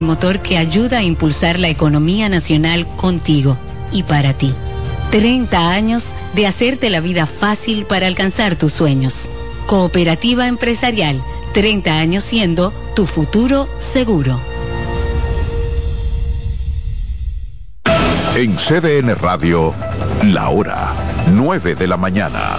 motor que ayuda a impulsar la economía nacional contigo y para ti. 30 años de hacerte la vida fácil para alcanzar tus sueños. Cooperativa empresarial, 30 años siendo tu futuro seguro. En CDN Radio, la hora 9 de la mañana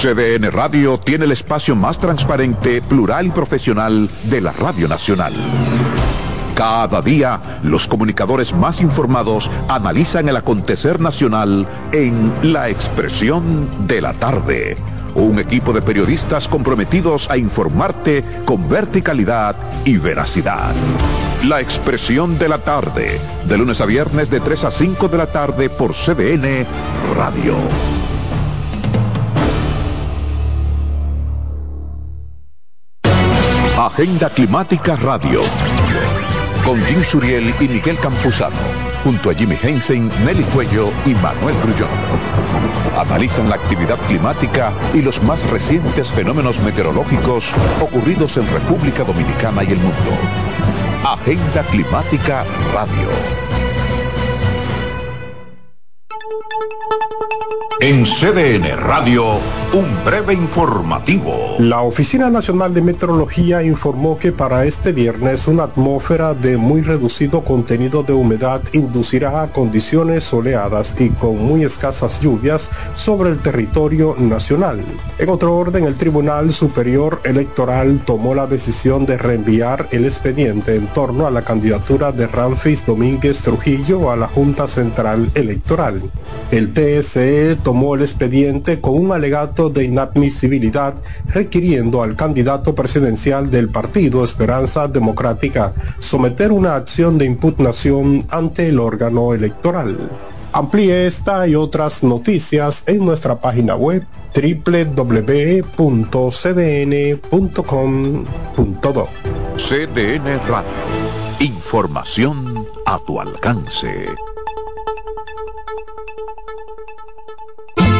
CDN Radio tiene el espacio más transparente, plural y profesional de la Radio Nacional. Cada día, los comunicadores más informados analizan el acontecer nacional en La Expresión de la Tarde. Un equipo de periodistas comprometidos a informarte con verticalidad y veracidad. La Expresión de la Tarde, de lunes a viernes de 3 a 5 de la tarde por CDN Radio. Agenda Climática Radio. Con Jim Suriel y Miguel Campuzano. Junto a Jimmy Hensen, Nelly Cuello y Manuel Grullón. Analizan la actividad climática y los más recientes fenómenos meteorológicos ocurridos en República Dominicana y el mundo. Agenda Climática Radio. En CDN Radio, un breve informativo. La Oficina Nacional de Meteorología informó que para este viernes una atmósfera de muy reducido contenido de humedad inducirá a condiciones soleadas y con muy escasas lluvias sobre el territorio nacional. En otro orden, el Tribunal Superior Electoral tomó la decisión de reenviar el expediente en torno a la candidatura de Ramfis Domínguez Trujillo a la Junta Central Electoral. El TSE tomó el expediente con un alegato de inadmisibilidad requiriendo al candidato presidencial del partido Esperanza Democrática someter una acción de impugnación ante el órgano electoral. Amplíe esta y otras noticias en nuestra página web www.cdn.com.do. CDN Radio. Información a tu alcance.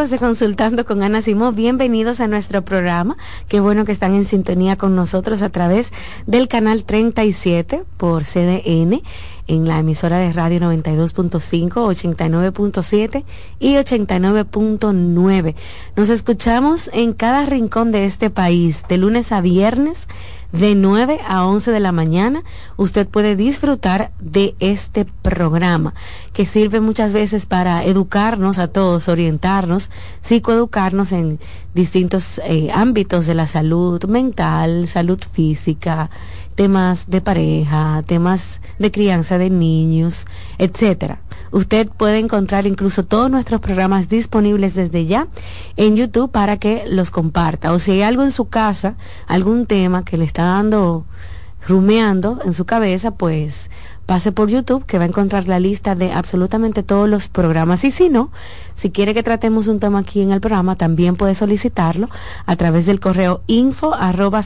amigos de Consultando con Ana Simó, bienvenidos a nuestro programa. Qué bueno que están en sintonía con nosotros a través del canal 37 por CDN en la emisora de radio 92.5, 89.7 y 89.9. Nos escuchamos en cada rincón de este país, de lunes a viernes de 9 a 11 de la mañana, usted puede disfrutar de este programa que sirve muchas veces para educarnos a todos, orientarnos, psicoeducarnos en distintos eh, ámbitos de la salud mental, salud física, temas de pareja, temas de crianza de niños, etcétera. Usted puede encontrar incluso todos nuestros programas disponibles desde ya en YouTube para que los comparta. O si hay algo en su casa, algún tema que le está dando rumeando en su cabeza, pues pase por YouTube que va a encontrar la lista de absolutamente todos los programas. Y si no, si quiere que tratemos un tema aquí en el programa, también puede solicitarlo a través del correo info arroba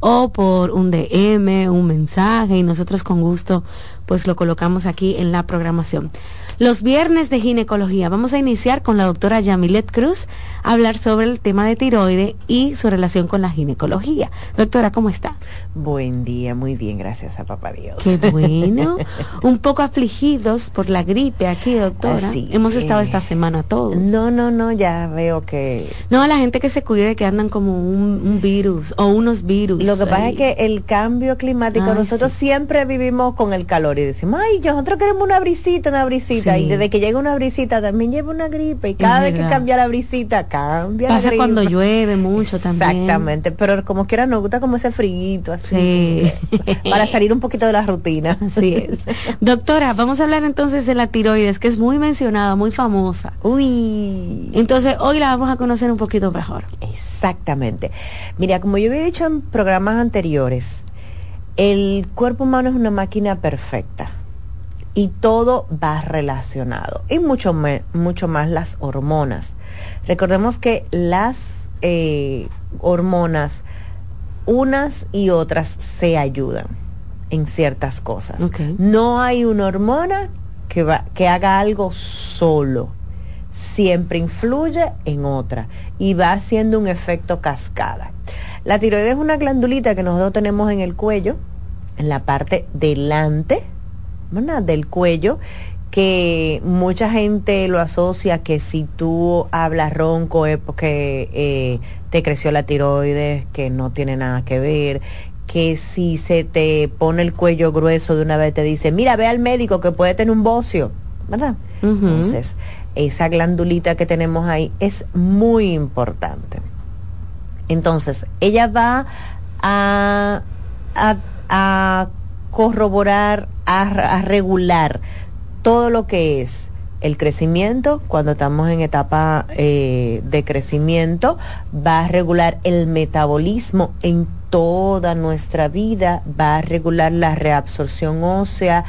o por un DM, un mensaje y nosotros con gusto pues lo colocamos aquí en la programación. Los viernes de ginecología. Vamos a iniciar con la doctora Yamilet Cruz a hablar sobre el tema de tiroide y su relación con la ginecología. Doctora, ¿cómo está? Buen día, muy bien, gracias a papá Dios. Qué bueno. Un poco afligidos por la gripe aquí, doctora. Hemos estado esta semana todos. No, no, no, ya veo que... No, la gente que se cuide que andan como un, virus o unos virus. Lo que pasa es que el cambio climático, nosotros siempre vivimos con el calor y decimos, ay, nosotros queremos una brisita, una brisita y desde que llega una brisita también lleva una gripe y cada vez que cambia la brisita cambia Pasa cuando llueve mucho también. Exactamente, pero como quiera nos gusta como ese friguito así. para salir un poquito de la rutina. Así es. Doctora, vamos a hablar entonces de la tiroides, que es muy mencionada, muy famosa. Uy. Entonces, hoy la vamos a conocer un poquito mejor. Exactamente. Mira, como yo había dicho en programas anteriores, el cuerpo humano es una máquina perfecta y todo va relacionado y mucho, mucho más las hormonas. Recordemos que las eh, hormonas, unas y otras, se ayudan en ciertas cosas. No hay una hormona que, va, que haga algo solo. Siempre influye en otra y va haciendo un efecto cascada. La tiroides es una glandulita que nosotros tenemos en el cuello, en la parte delante del cuello que mucha gente lo asocia que si tú hablas ronco es porque eh, te creció la tiroides, que no tiene nada que ver, que si se te pone el cuello grueso de una vez te dice, mira, ve al médico que puede tener un bocio, ¿verdad? Entonces, esa glandulita que tenemos ahí es muy importante. Entonces, ella va a, a, a corroborar, a, regular todo lo que es el crecimiento, cuando estamos en etapa eh, de crecimiento, va a regular el metabolismo en toda nuestra vida, va a regular la reabsorción ósea,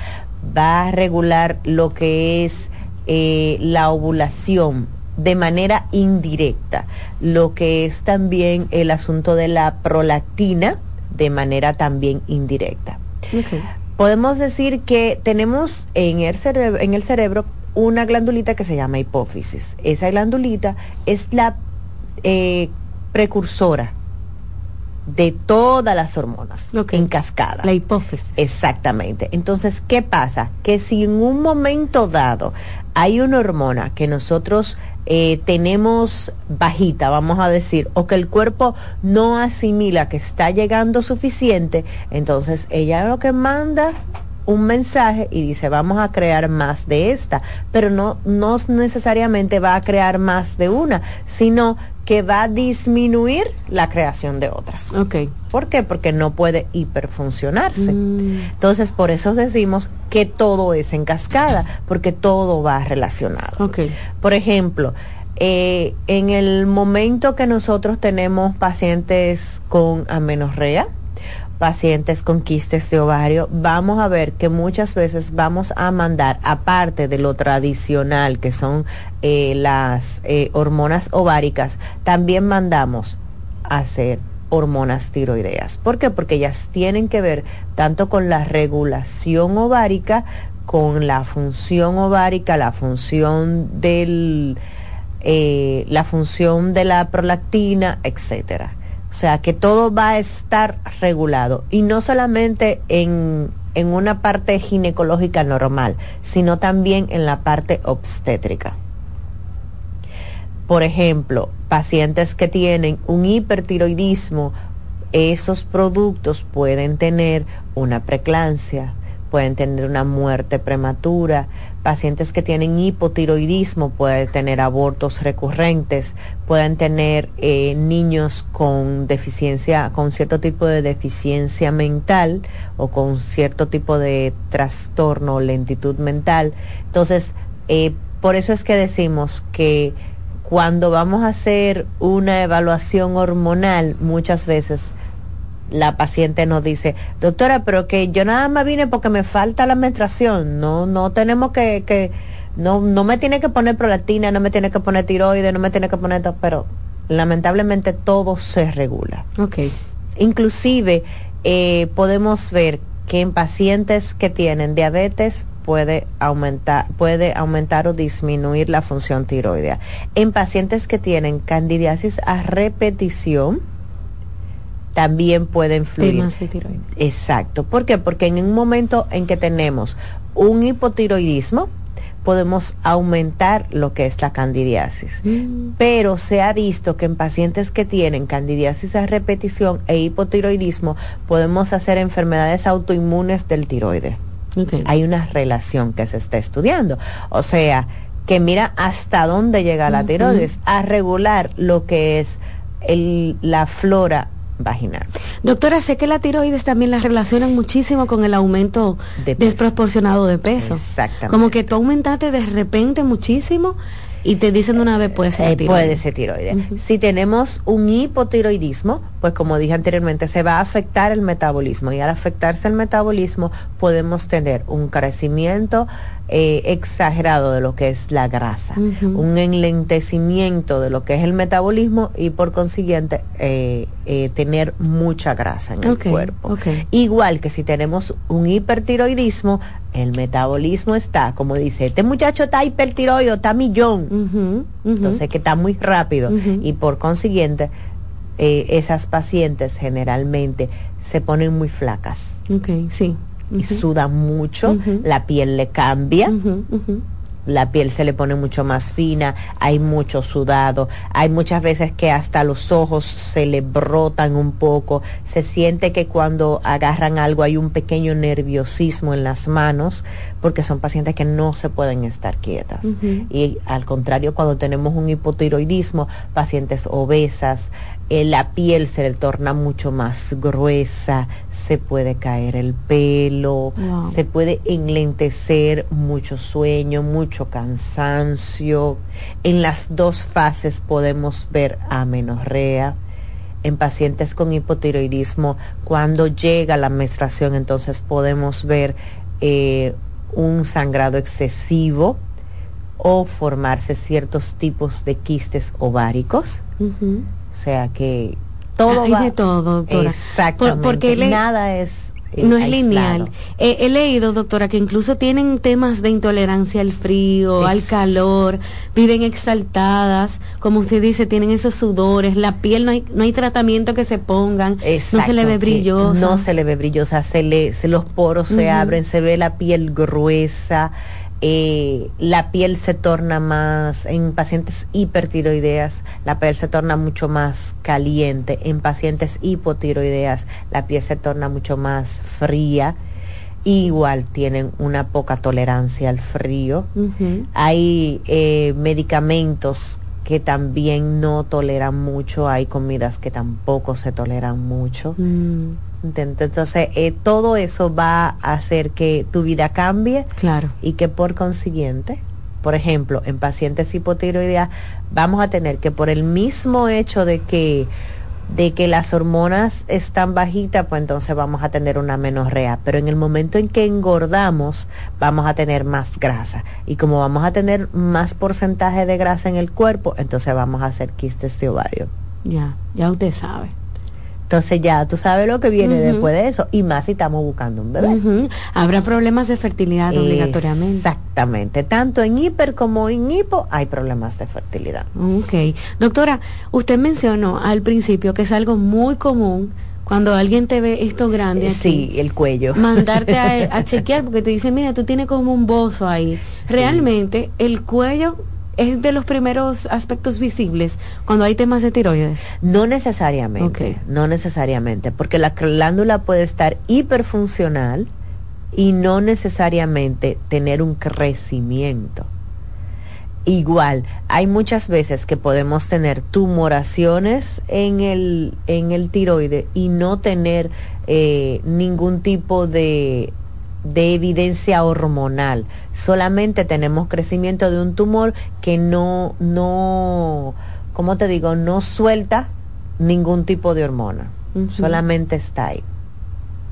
va a regular lo que es eh, la ovulación de manera indirecta, lo que es también el asunto de la prolactina de manera también indirecta. Podemos decir que tenemos en el, cerebro, en el cerebro una glandulita que se llama hipófisis. Esa glandulita es la eh, precursora de todas las hormonas en cascada. La hipófisis. Exactamente. Entonces, ¿qué pasa? Que si en un momento dado hay una hormona que nosotros eh, tenemos bajita, vamos a decir, o que el cuerpo no asimila que está llegando suficiente, entonces ella lo que manda un mensaje y dice vamos a crear más de esta, pero no, no necesariamente va a crear más de una, sino que va a disminuir la creación de otras. Ok. ¿Por qué? Porque no puede hiperfuncionarse. Mm. Entonces, por eso decimos que todo es en cascada, porque todo va relacionado. Por ejemplo, eh, en el momento que nosotros tenemos pacientes con amenorrea, pacientes con quistes de ovario, vamos a ver que muchas veces vamos a mandar, aparte de lo tradicional que son eh, las eh, hormonas ováricas, también mandamos a hacer hormonas tiroideas. ¿Por qué? Porque ellas tienen que ver tanto con la regulación ovárica con la función ovárica, la función del, eh, la función de la prolactina, etcétera. O sea que todo va a estar regulado y no solamente en, en una parte ginecológica normal, sino también en la parte obstétrica. Por ejemplo, pacientes que tienen un hipertiroidismo, esos productos pueden tener una preclancia, pueden tener una muerte prematura, pacientes que tienen hipotiroidismo pueden tener abortos recurrentes, pueden tener eh, niños con deficiencia, con cierto tipo de deficiencia mental o con cierto tipo de trastorno o lentitud mental. Entonces, eh, por eso es que decimos que cuando vamos a hacer una evaluación hormonal, muchas veces la paciente nos dice, doctora, pero que yo nada más vine porque me falta la menstruación, no, no tenemos que, que no, no me tiene que poner prolactina, no me tiene que poner tiroides, no me tiene que poner, pero lamentablemente todo se regula. Ok. Inclusive eh, podemos ver que en pacientes que tienen diabetes puede aumentar, puede aumentar o disminuir la función tiroidea. En pacientes que tienen candidiasis a repetición, también puede influir. Exacto. ¿Por qué? Porque en un momento en que tenemos un hipotiroidismo, podemos aumentar lo que es la candidiasis. Mm. Pero se ha visto que en pacientes que tienen candidiasis a repetición e hipotiroidismo, podemos hacer enfermedades autoinmunes del tiroide. Hay una relación que se está estudiando. O sea, que mira hasta dónde llega la tiroides, a regular lo que es el, la flora vaginal. Doctora, sé que la tiroides también la relacionan muchísimo con el aumento desproporcionado de peso. Exactamente. Como que tú aumentaste de repente muchísimo y te dicen una vez puede ser eh, tiroides. Puede ser tiroides. Si tenemos un hipotiroidismo, pues como dije anteriormente, se va a afectar el metabolismo y al afectarse el metabolismo podemos tener un crecimiento eh, exagerado de lo que es la grasa, un enlentecimiento de lo que es el metabolismo y por consiguiente eh, eh, tener mucha grasa en el cuerpo. Igual que si tenemos un hipertiroidismo, el metabolismo está, como dice, este muchacho está hipertiroido, está millón, entonces que está muy rápido y por consiguiente esas pacientes generalmente se ponen muy flacas. Okay, sí y suda mucho, la piel le cambia. La piel se le pone mucho más fina, hay mucho sudado, hay muchas veces que hasta los ojos se le brotan un poco, se siente que cuando agarran algo hay un pequeño nerviosismo en las manos, porque son pacientes que no se pueden estar quietas. Y al contrario, cuando tenemos un hipotiroidismo, pacientes obesas, eh, la piel se le torna mucho más gruesa, se puede caer el pelo, se puede enlentecer, mucho sueño, mucho cansancio. En las dos fases podemos ver amenorrea. En pacientes con hipotiroidismo, cuando llega la menstruación, entonces podemos ver eh, un sangrado excesivo o formarse ciertos tipos de quistes ováricos. Sea que todo Hay de todo, doctora. Exactamente. porque nada es eh, no es lineal. he leído, doctora, que incluso tienen temas de intolerancia al frío, al calor, viven exaltadas, como usted dice, tienen esos sudores, la piel no hay, no hay tratamiento que se pongan, no se le ve brillosa. No se le ve brillosa, se le, se, los poros se abren, se ve la piel gruesa, eh, la piel se torna más, en pacientes hipertiroideas, la piel se torna mucho más caliente, en pacientes hipotiroideas, la piel se torna mucho más fría. Igual tienen una poca tolerancia al frío. Hay eh, medicamentos que también no toleran mucho, hay comidas que tampoco se toleran mucho. Mm. Entonces, eh, todo eso va a hacer que tu vida cambie. Claro. Y que por consiguiente, por ejemplo, en pacientes hipotiroideas, vamos a tener que por el mismo hecho de que de que las hormonas están bajitas, pues entonces vamos a tener una menorrea. Pero en el momento en que engordamos, vamos a tener más grasa. Y como vamos a tener más porcentaje de grasa en el cuerpo, entonces vamos a hacer quistes de ovario. Ya, ya usted sabe. Entonces ya tú sabes lo que viene después de eso, y más si estamos buscando un bebé. Habrá problemas de fertilidad obligatoriamente. Exactamente, tanto en hiper como en hipo hay problemas de fertilidad. Ok. Doctora, usted mencionó al principio que es algo muy común cuando alguien te ve esto grande. sí, el cuello. Mandarte a, chequear porque te dicen, mira, tú tienes como un bozo ahí. Realmente el cuello es de los primeros aspectos visibles cuando hay temas de tiroides? No necesariamente, no necesariamente, porque la glándula puede estar hiperfuncional y no necesariamente tener un crecimiento. Igual, hay muchas veces que podemos tener tumoraciones en el, en el tiroide y no tener eh, ningún tipo de de evidencia hormonal. Solamente tenemos crecimiento de un tumor que no, no, ¿cómo te digo? No suelta ningún tipo de hormona. Solamente está ahí.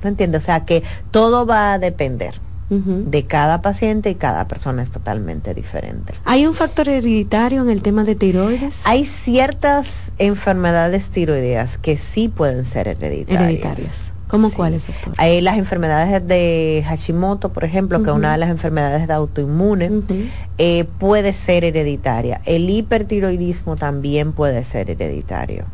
¿No entiendes? O sea que todo va a depender. de cada paciente y cada persona es totalmente diferente. ¿Hay un factor hereditario en el tema de tiroides? Hay ciertas enfermedades tiroideas que sí pueden ser hereditarias. hereditarias. ¿Cómo cuáles, doctor? Hay las enfermedades de Hashimoto, por ejemplo, que es una de las enfermedades de autoinmune, eh, puede ser hereditaria. El hipertiroidismo también puede ser hereditario.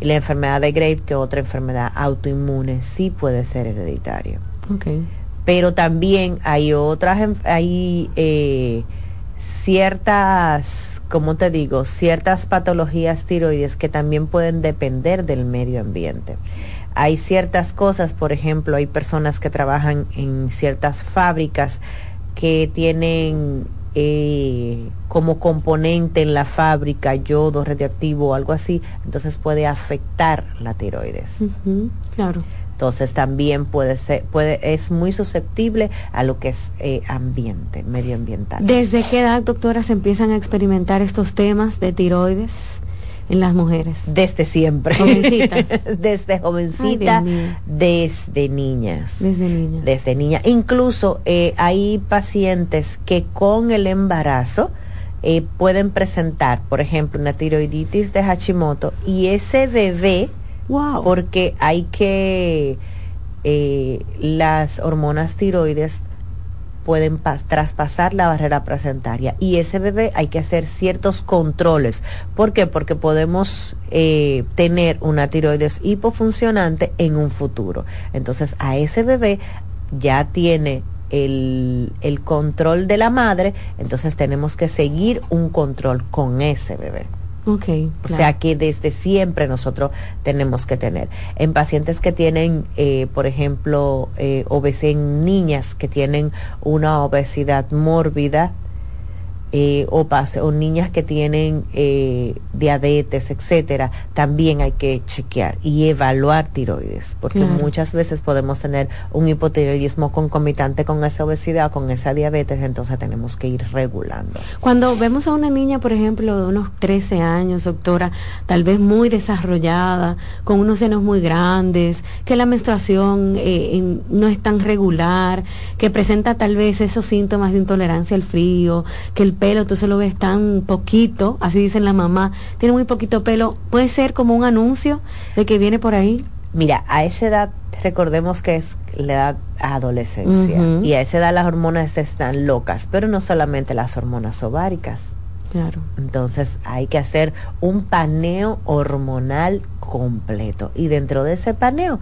La enfermedad de Graves, que es otra enfermedad autoinmune, sí puede ser hereditario. Okay. Pero también hay otras, hay eh, ciertas, ¿cómo te digo? Ciertas patologías tiroides que también pueden depender del medio ambiente hay ciertas cosas, por ejemplo, hay personas que trabajan en ciertas fábricas que tienen eh, como componente en la fábrica yodo radioactivo o algo así, entonces puede afectar la tiroides. claro. Entonces también puede ser, puede, es muy susceptible a lo que es eh, ambiente, medioambiental. ¿Desde qué edad, doctora, se empiezan a experimentar estos temas de tiroides? En las mujeres? Desde siempre. Jovencitas. desde jovencita, desde niñas. Desde niñas. Desde niña. Incluso eh, hay pacientes que con el embarazo eh, pueden presentar, por ejemplo, una tiroiditis de Hashimoto y ese bebé, wow. porque hay que eh, las hormonas tiroides pueden traspasar la barrera placentaria y ese bebé hay que hacer ciertos controles. ¿Por qué? Porque podemos eh, tener una tiroides hipofuncionante en un futuro. Entonces a ese bebé ya tiene el, el control de la madre, entonces tenemos que seguir un control con ese bebé. Okay, O sea que desde siempre nosotros tenemos que tener. En pacientes que tienen, eh, por ejemplo, eh, obesidad, en niñas que tienen una obesidad mórbida, eh, o, pase, o niñas que tienen eh, diabetes, etcétera, también hay que chequear y evaluar tiroides, porque muchas veces podemos tener un hipotiroidismo concomitante con esa obesidad, con esa diabetes, entonces tenemos que ir regulando. Cuando vemos a una niña, por ejemplo, de unos 13 años, doctora, tal vez muy desarrollada, con unos senos muy grandes, que la menstruación eh, no es tan regular, que presenta tal vez esos síntomas de intolerancia al frío, que el pelo, tú se lo ves tan poquito, así dicen la mamá, tiene muy poquito pelo, puede ser como un anuncio de que viene por ahí. Mira, a esa edad recordemos que es la edad adolescencia y a esa edad las hormonas están locas, pero no solamente las hormonas ováricas. Claro. Entonces hay que hacer un paneo hormonal completo y dentro de ese paneo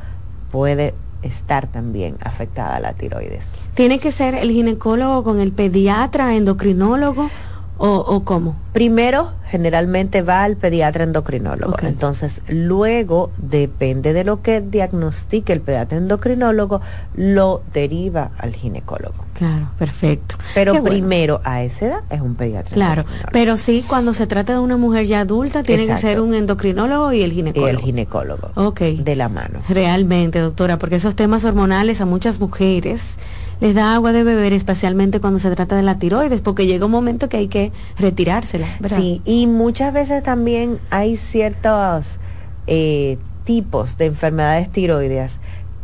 puede estar también afectada la tiroides. ¿Tiene que ser el ginecólogo con el pediatra, endocrinólogo o, o cómo? Primero, generalmente va al pediatra endocrinólogo. Entonces, luego, depende de lo que diagnostique el pediatra endocrinólogo, lo deriva al ginecólogo. Claro, perfecto. Pero primero, a esa edad, es un pediatra. Claro, pero sí, cuando se trata de una mujer ya adulta, tiene que ser un endocrinólogo y el ginecólogo. Y el ginecólogo. Ok. De la mano. Realmente, doctora, porque esos temas hormonales a muchas mujeres les da agua de beber, especialmente cuando se trata de la tiroides, porque llega un momento que hay que retirársela. Sí, y muchas veces también hay ciertos eh, tipos de enfermedades tiroideas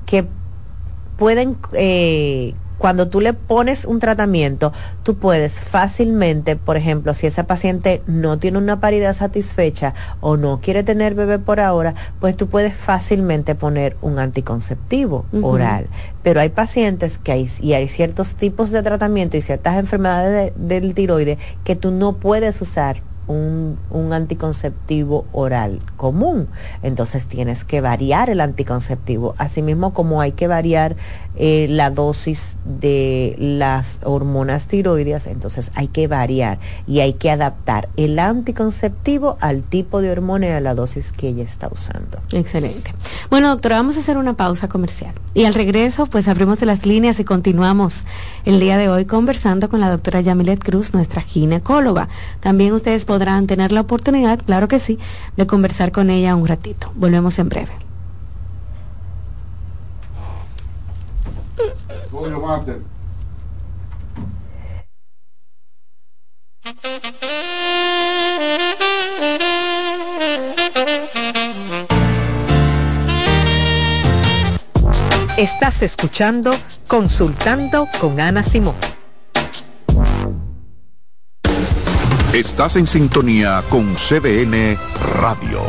que pueden eh, cuando tú le pones un tratamiento, tú puedes fácilmente, por ejemplo, si esa paciente no tiene una paridad satisfecha o no quiere tener bebé por ahora, pues tú puedes fácilmente poner un anticonceptivo oral. Pero hay pacientes que hay, y hay ciertos tipos de tratamiento y ciertas enfermedades del tiroides que tú no puedes usar un, un, anticonceptivo oral común. Entonces tienes que variar el anticonceptivo, asimismo como hay que variar eh, la dosis de las hormonas tiroideas, entonces hay que variar y hay que adaptar el anticonceptivo al tipo de hormona y a la dosis que ella está usando. Excelente. Bueno, doctora, vamos a hacer una pausa comercial y al regreso pues abrimos las líneas y continuamos el día de hoy conversando con la doctora Yamilet Cruz, nuestra ginecóloga. También ustedes podrán tener la oportunidad, claro que sí, de conversar con ella un ratito. Volvemos en breve. Estás escuchando Consultando con Ana Simón. Estás en sintonía con CDN Radio.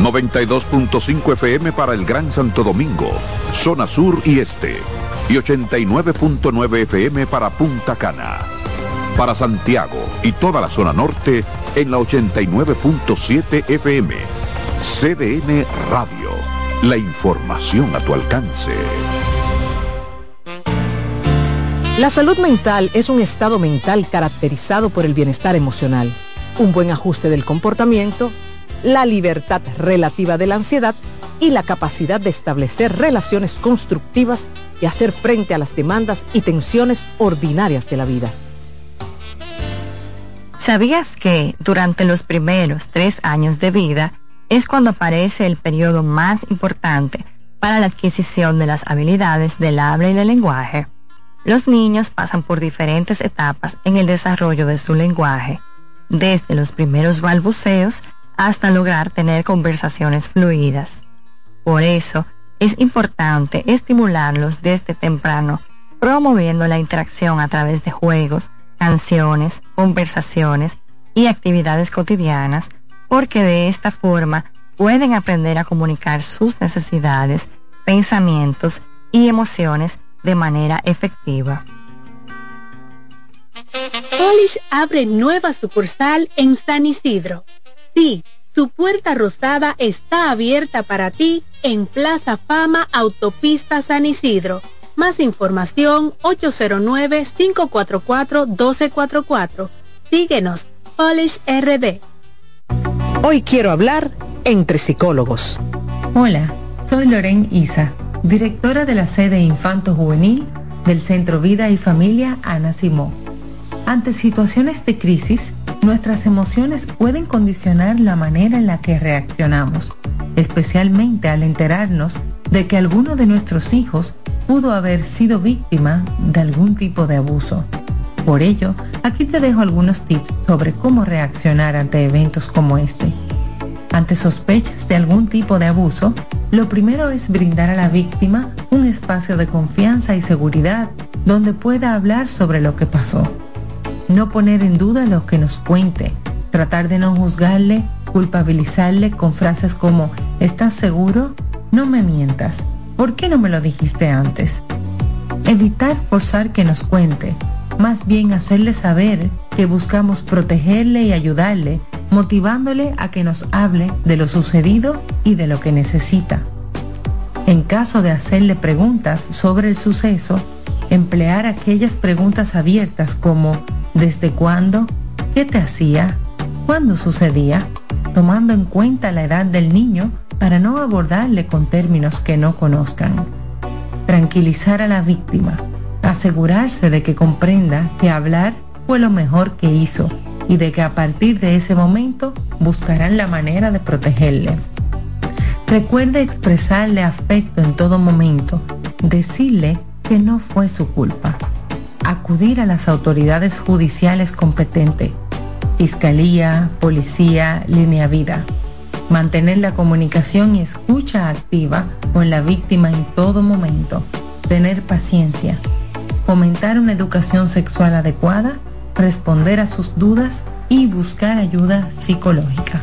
92.5 FM para el Gran Santo Domingo, zona sur y este y 89.9 FM para Punta Cana. Para Santiago y toda la zona norte en la 89.7 FM. CDN Radio. La información a tu alcance. La salud mental es un estado mental caracterizado por el bienestar emocional, un buen ajuste del comportamiento, la libertad relativa de la ansiedad y la capacidad de establecer relaciones constructivas y hacer frente a las demandas y tensiones ordinarias de la vida. ¿Sabías que durante los primeros tres años de vida es cuando aparece el periodo más importante para la adquisición de las habilidades del habla y del lenguaje? Los niños pasan por diferentes etapas en el desarrollo de su lenguaje, desde los primeros balbuceos hasta lograr tener conversaciones fluidas. Por eso, es importante estimularlos desde temprano, promoviendo la interacción a través de juegos, canciones, conversaciones y actividades cotidianas, porque de esta forma pueden aprender a comunicar sus necesidades, pensamientos y emociones de manera efectiva. Polish abre nueva sucursal en San Isidro. Sí, su puerta rosada está abierta para ti en Plaza Fama Autopista San Isidro. Más información 809-544-1244. Síguenos, Polish RD. Hoy quiero hablar entre psicólogos. Hola, soy Loren Isa, directora de la sede Infanto Juvenil del Centro Vida y Familia Ana Simó. Ante situaciones de crisis, nuestras emociones pueden condicionar la manera en la que reaccionamos, especialmente al enterarnos de que alguno de nuestros hijos pudo haber sido víctima de algún tipo de abuso. Por ello, aquí te dejo algunos tips sobre cómo reaccionar ante eventos como este. Ante sospechas de algún tipo de abuso, lo primero es brindar a la víctima un espacio de confianza y seguridad donde pueda hablar sobre lo que pasó no poner en duda lo que nos cuente, tratar de no juzgarle, culpabilizarle con frases como ¿estás seguro? No me mientas. ¿Por qué no me lo dijiste antes? Evitar forzar que nos cuente, más bien hacerle saber que buscamos protegerle y ayudarle, motivándole a que nos hable de lo sucedido y de lo que necesita. En caso de hacerle preguntas sobre el suceso, emplear aquellas preguntas abiertas como ¿Desde cuándo? ¿Qué te hacía? ¿Cuándo sucedía? Tomando en cuenta la edad del niño para no abordarle con términos que no conozcan. Tranquilizar a la víctima. Asegurarse de que comprenda que hablar fue lo mejor que hizo y de que a partir de ese momento buscarán la manera de protegerle. Recuerde expresarle afecto en todo momento, decirle que no fue su culpa acudir a las autoridades judiciales competentes, Fiscalía, Policía, Línea Vida. Mantener la comunicación y escucha activa con la víctima en todo momento. Tener paciencia. fomentar una educación sexual adecuada, responder a sus dudas y buscar ayuda psicológica.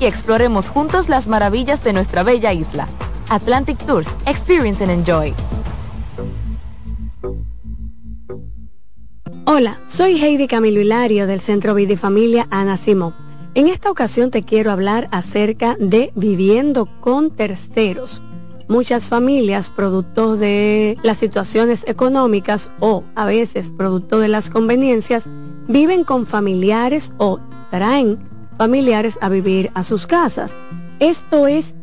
Y exploremos juntos las maravillas de nuestra bella isla. Atlantic Tours, Experience and Enjoy. Hola, soy Heidi Camilo Hilario del Centro Vida y Familia Ana Simón. En esta ocasión te quiero hablar acerca de viviendo con terceros. Muchas familias, producto de las situaciones económicas o a veces producto de las conveniencias, viven con familiares o traen familiares a vivir a sus casas. Esto es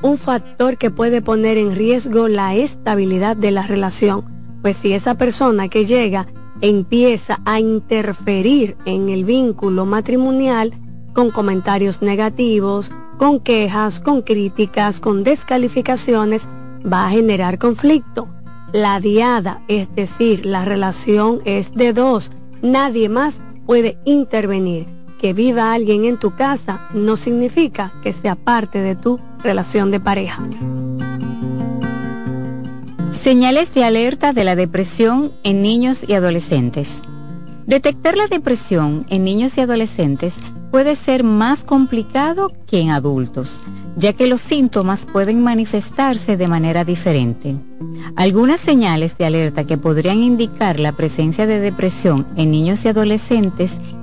un factor que puede poner en riesgo la estabilidad de la relación, pues si esa persona que llega empieza a interferir en el vínculo matrimonial con comentarios negativos, con quejas, con críticas, con descalificaciones, va a generar conflicto. La diada, es decir, la relación es de dos, nadie más puede intervenir. Que viva alguien en tu casa no significa que sea parte de tu relación de pareja. Señales de alerta de la depresión en niños y adolescentes. Detectar la depresión en niños y adolescentes puede ser más complicado que en adultos, ya que los síntomas pueden manifestarse de manera diferente. Algunas señales de alerta que podrían indicar la presencia de depresión en niños y adolescentes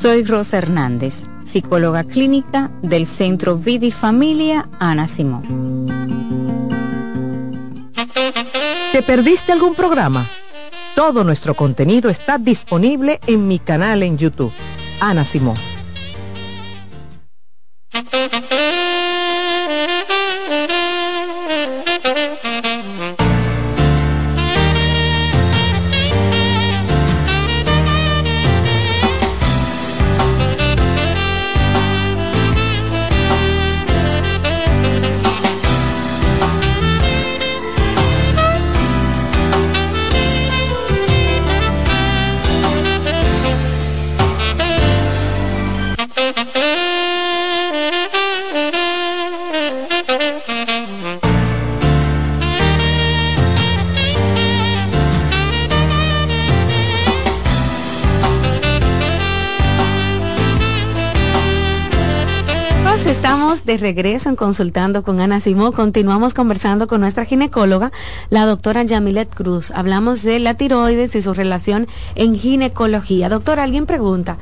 Soy Rosa Hernández, psicóloga clínica del Centro Vida y Familia Ana Simón. ¿Te perdiste algún programa? Todo nuestro contenido está disponible en mi canal en YouTube. Ana Simón. Regreso en Consultando con Ana Simó. Continuamos conversando con nuestra ginecóloga, la doctora Yamilet Cruz. Hablamos de la tiroides y su relación en ginecología. Doctora, alguien pregunta,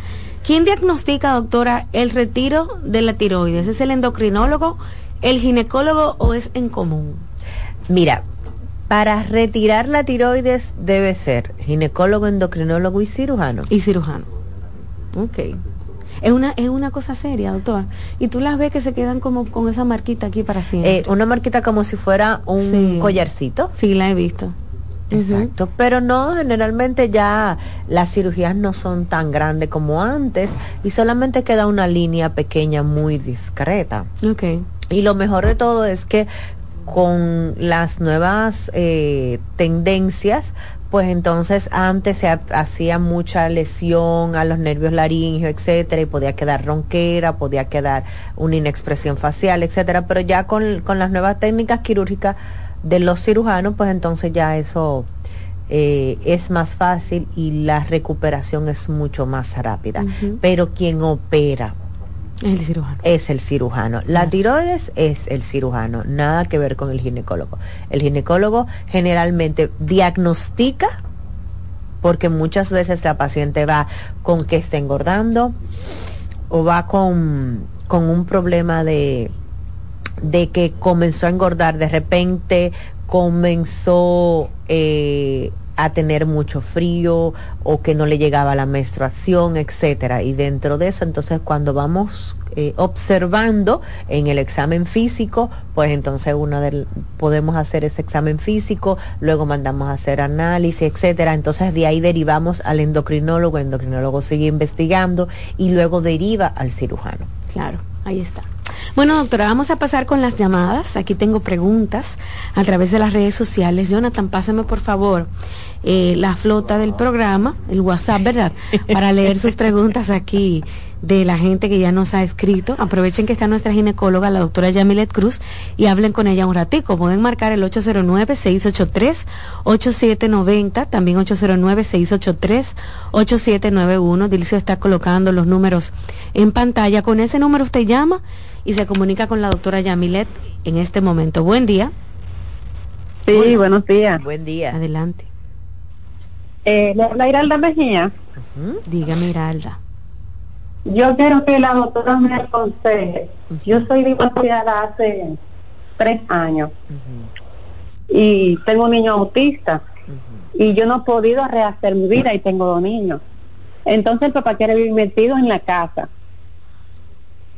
¿quién diagnostica, doctora, el retiro de la tiroides? ¿Es el endocrinólogo, el ginecólogo o es en común? Mira, Para retirar la tiroides debe ser ginecólogo, endocrinólogo y cirujano. Y cirujano. Ok. Es una, es una cosa seria, doctor. Y tú las ves que se quedan como con esa marquita aquí para siempre. Eh, una marquita como si fuera un Sí. collarcito. Sí, la he visto. Exacto, pero no, generalmente ya las cirugías no son tan grandes como antes y solamente queda una línea pequeña muy discreta. Ok. Y lo mejor de todo es que con las nuevas eh, tendencias, pues entonces antes se ha- hacía mucha lesión a los nervios laringeos, etcétera, y podía quedar ronquera, podía quedar una inexpresión facial, etcétera, pero ya con, con las nuevas técnicas quirúrgicas de los cirujanos, pues entonces ya eso eh, es más fácil y la recuperación es mucho más rápida. Pero quien opera El cirujano. es el cirujano. La tiroides es el cirujano, nada que ver con el ginecólogo. El ginecólogo generalmente diagnostica porque muchas veces la paciente va con que está engordando o va con, con un problema de, de que comenzó a engordar, de repente comenzó eh, a tener mucho frío o que no le llegaba la menstruación, etcétera. Y dentro de eso, entonces cuando vamos eh, observando en el examen físico, pues entonces uno del, podemos hacer ese examen físico, luego mandamos a hacer análisis, etcétera. Entonces de ahí derivamos al endocrinólogo, el endocrinólogo sigue investigando y luego deriva al cirujano. Claro, ahí está. Bueno, doctora, vamos a pasar con las llamadas. Aquí tengo preguntas a través de las redes sociales. Jonathan, pásame por favor eh, la flota del programa, el WhatsApp, ¿verdad? Para leer sus preguntas aquí de la gente que ya nos ha escrito. Aprovechen que está nuestra ginecóloga, la doctora Yamilet Cruz, y hablen con ella un ratico. Pueden marcar el 809-683-8790, también 809-683-8791. Dilcio está colocando los números en pantalla. Con ese número usted llama y se comunica con la doctora Yamilet en este momento. Buen día. Sí, buenos días. Buen día. Adelante. Eh, le habla Iralda Mejía. Dígame, Iralda. Yo quiero que la doctora me aconseje. Yo soy divorciada hace tres años y tengo un niño autista y yo no he podido rehacer mi vida y tengo dos niños. Entonces el papá quiere vivir metido en la casa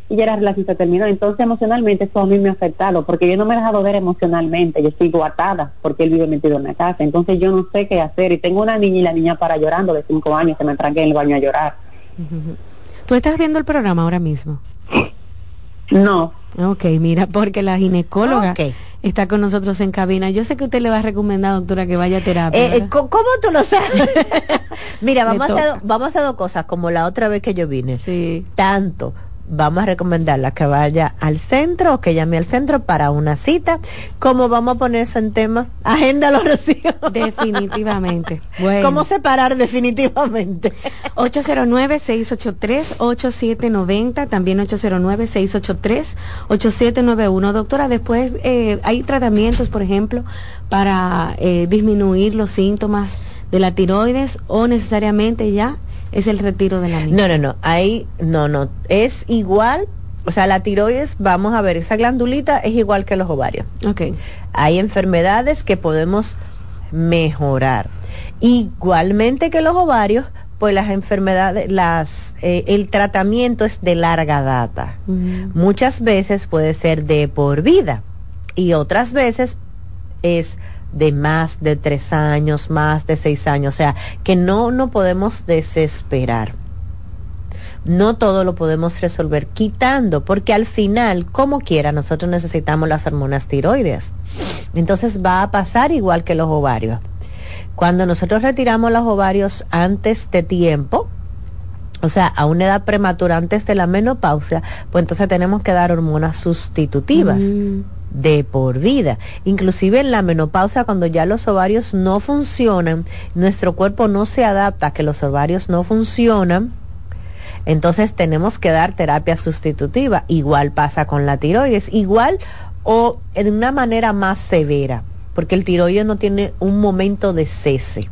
y ya la relación se terminó. Entonces emocionalmente eso a mí me ha afectado porque yo no me he dejado ver emocionalmente. Yo sigo atada porque él vive metido en la casa. Entonces yo no sé qué hacer y tengo una niña y la niña para llorando de cinco años que me tranqué en el baño a llorar. ¿Tú estás viendo el programa ahora mismo? No. Ok, mira, porque la ginecóloga está con nosotros en cabina. Yo sé que usted le va a recomendar, doctora, que vaya a terapia. Eh, eh. ¿cómo, tú lo sabes? Mira, vamos a, vamos a hacer dos cosas, como la otra vez que yo vine. Tanto vamos a recomendarla que vaya al centro o que llame al centro para una cita, como vamos a poner eso en tema, agenda los Rocío. Definitivamente. Bueno. ¿Cómo separar definitivamente? 809-683-8790, también 809-683-8791. Doctora, después eh, hay tratamientos, por ejemplo, para eh, disminuir los síntomas de la tiroides o necesariamente ya es el retiro de la misma. No, no, no, ahí, no, no, es igual, o sea, la tiroides, vamos a ver, esa glandulita es igual que los ovarios. Ok. Hay enfermedades que podemos mejorar. Igualmente que los ovarios, pues las enfermedades, las, eh, el tratamiento es de larga data. Muchas veces puede ser de por vida y otras veces es de más de tres años, más de seis años. O sea, que no, no podemos desesperar. No todo lo podemos resolver quitando, porque al final, como quiera, nosotros necesitamos las hormonas tiroides. Entonces va a pasar igual que los ovarios. Cuando nosotros retiramos los ovarios antes de tiempo, o sea, a una edad prematura antes de la menopausia, pues entonces tenemos que dar hormonas sustitutivas de por vida. Inclusive en la menopausia, cuando ya los ovarios no funcionan, nuestro cuerpo no se adapta a que los ovarios no funcionan, entonces tenemos que dar terapia sustitutiva. Igual pasa con la tiroides, igual o de una manera más severa, porque el tiroides no tiene un momento de cese.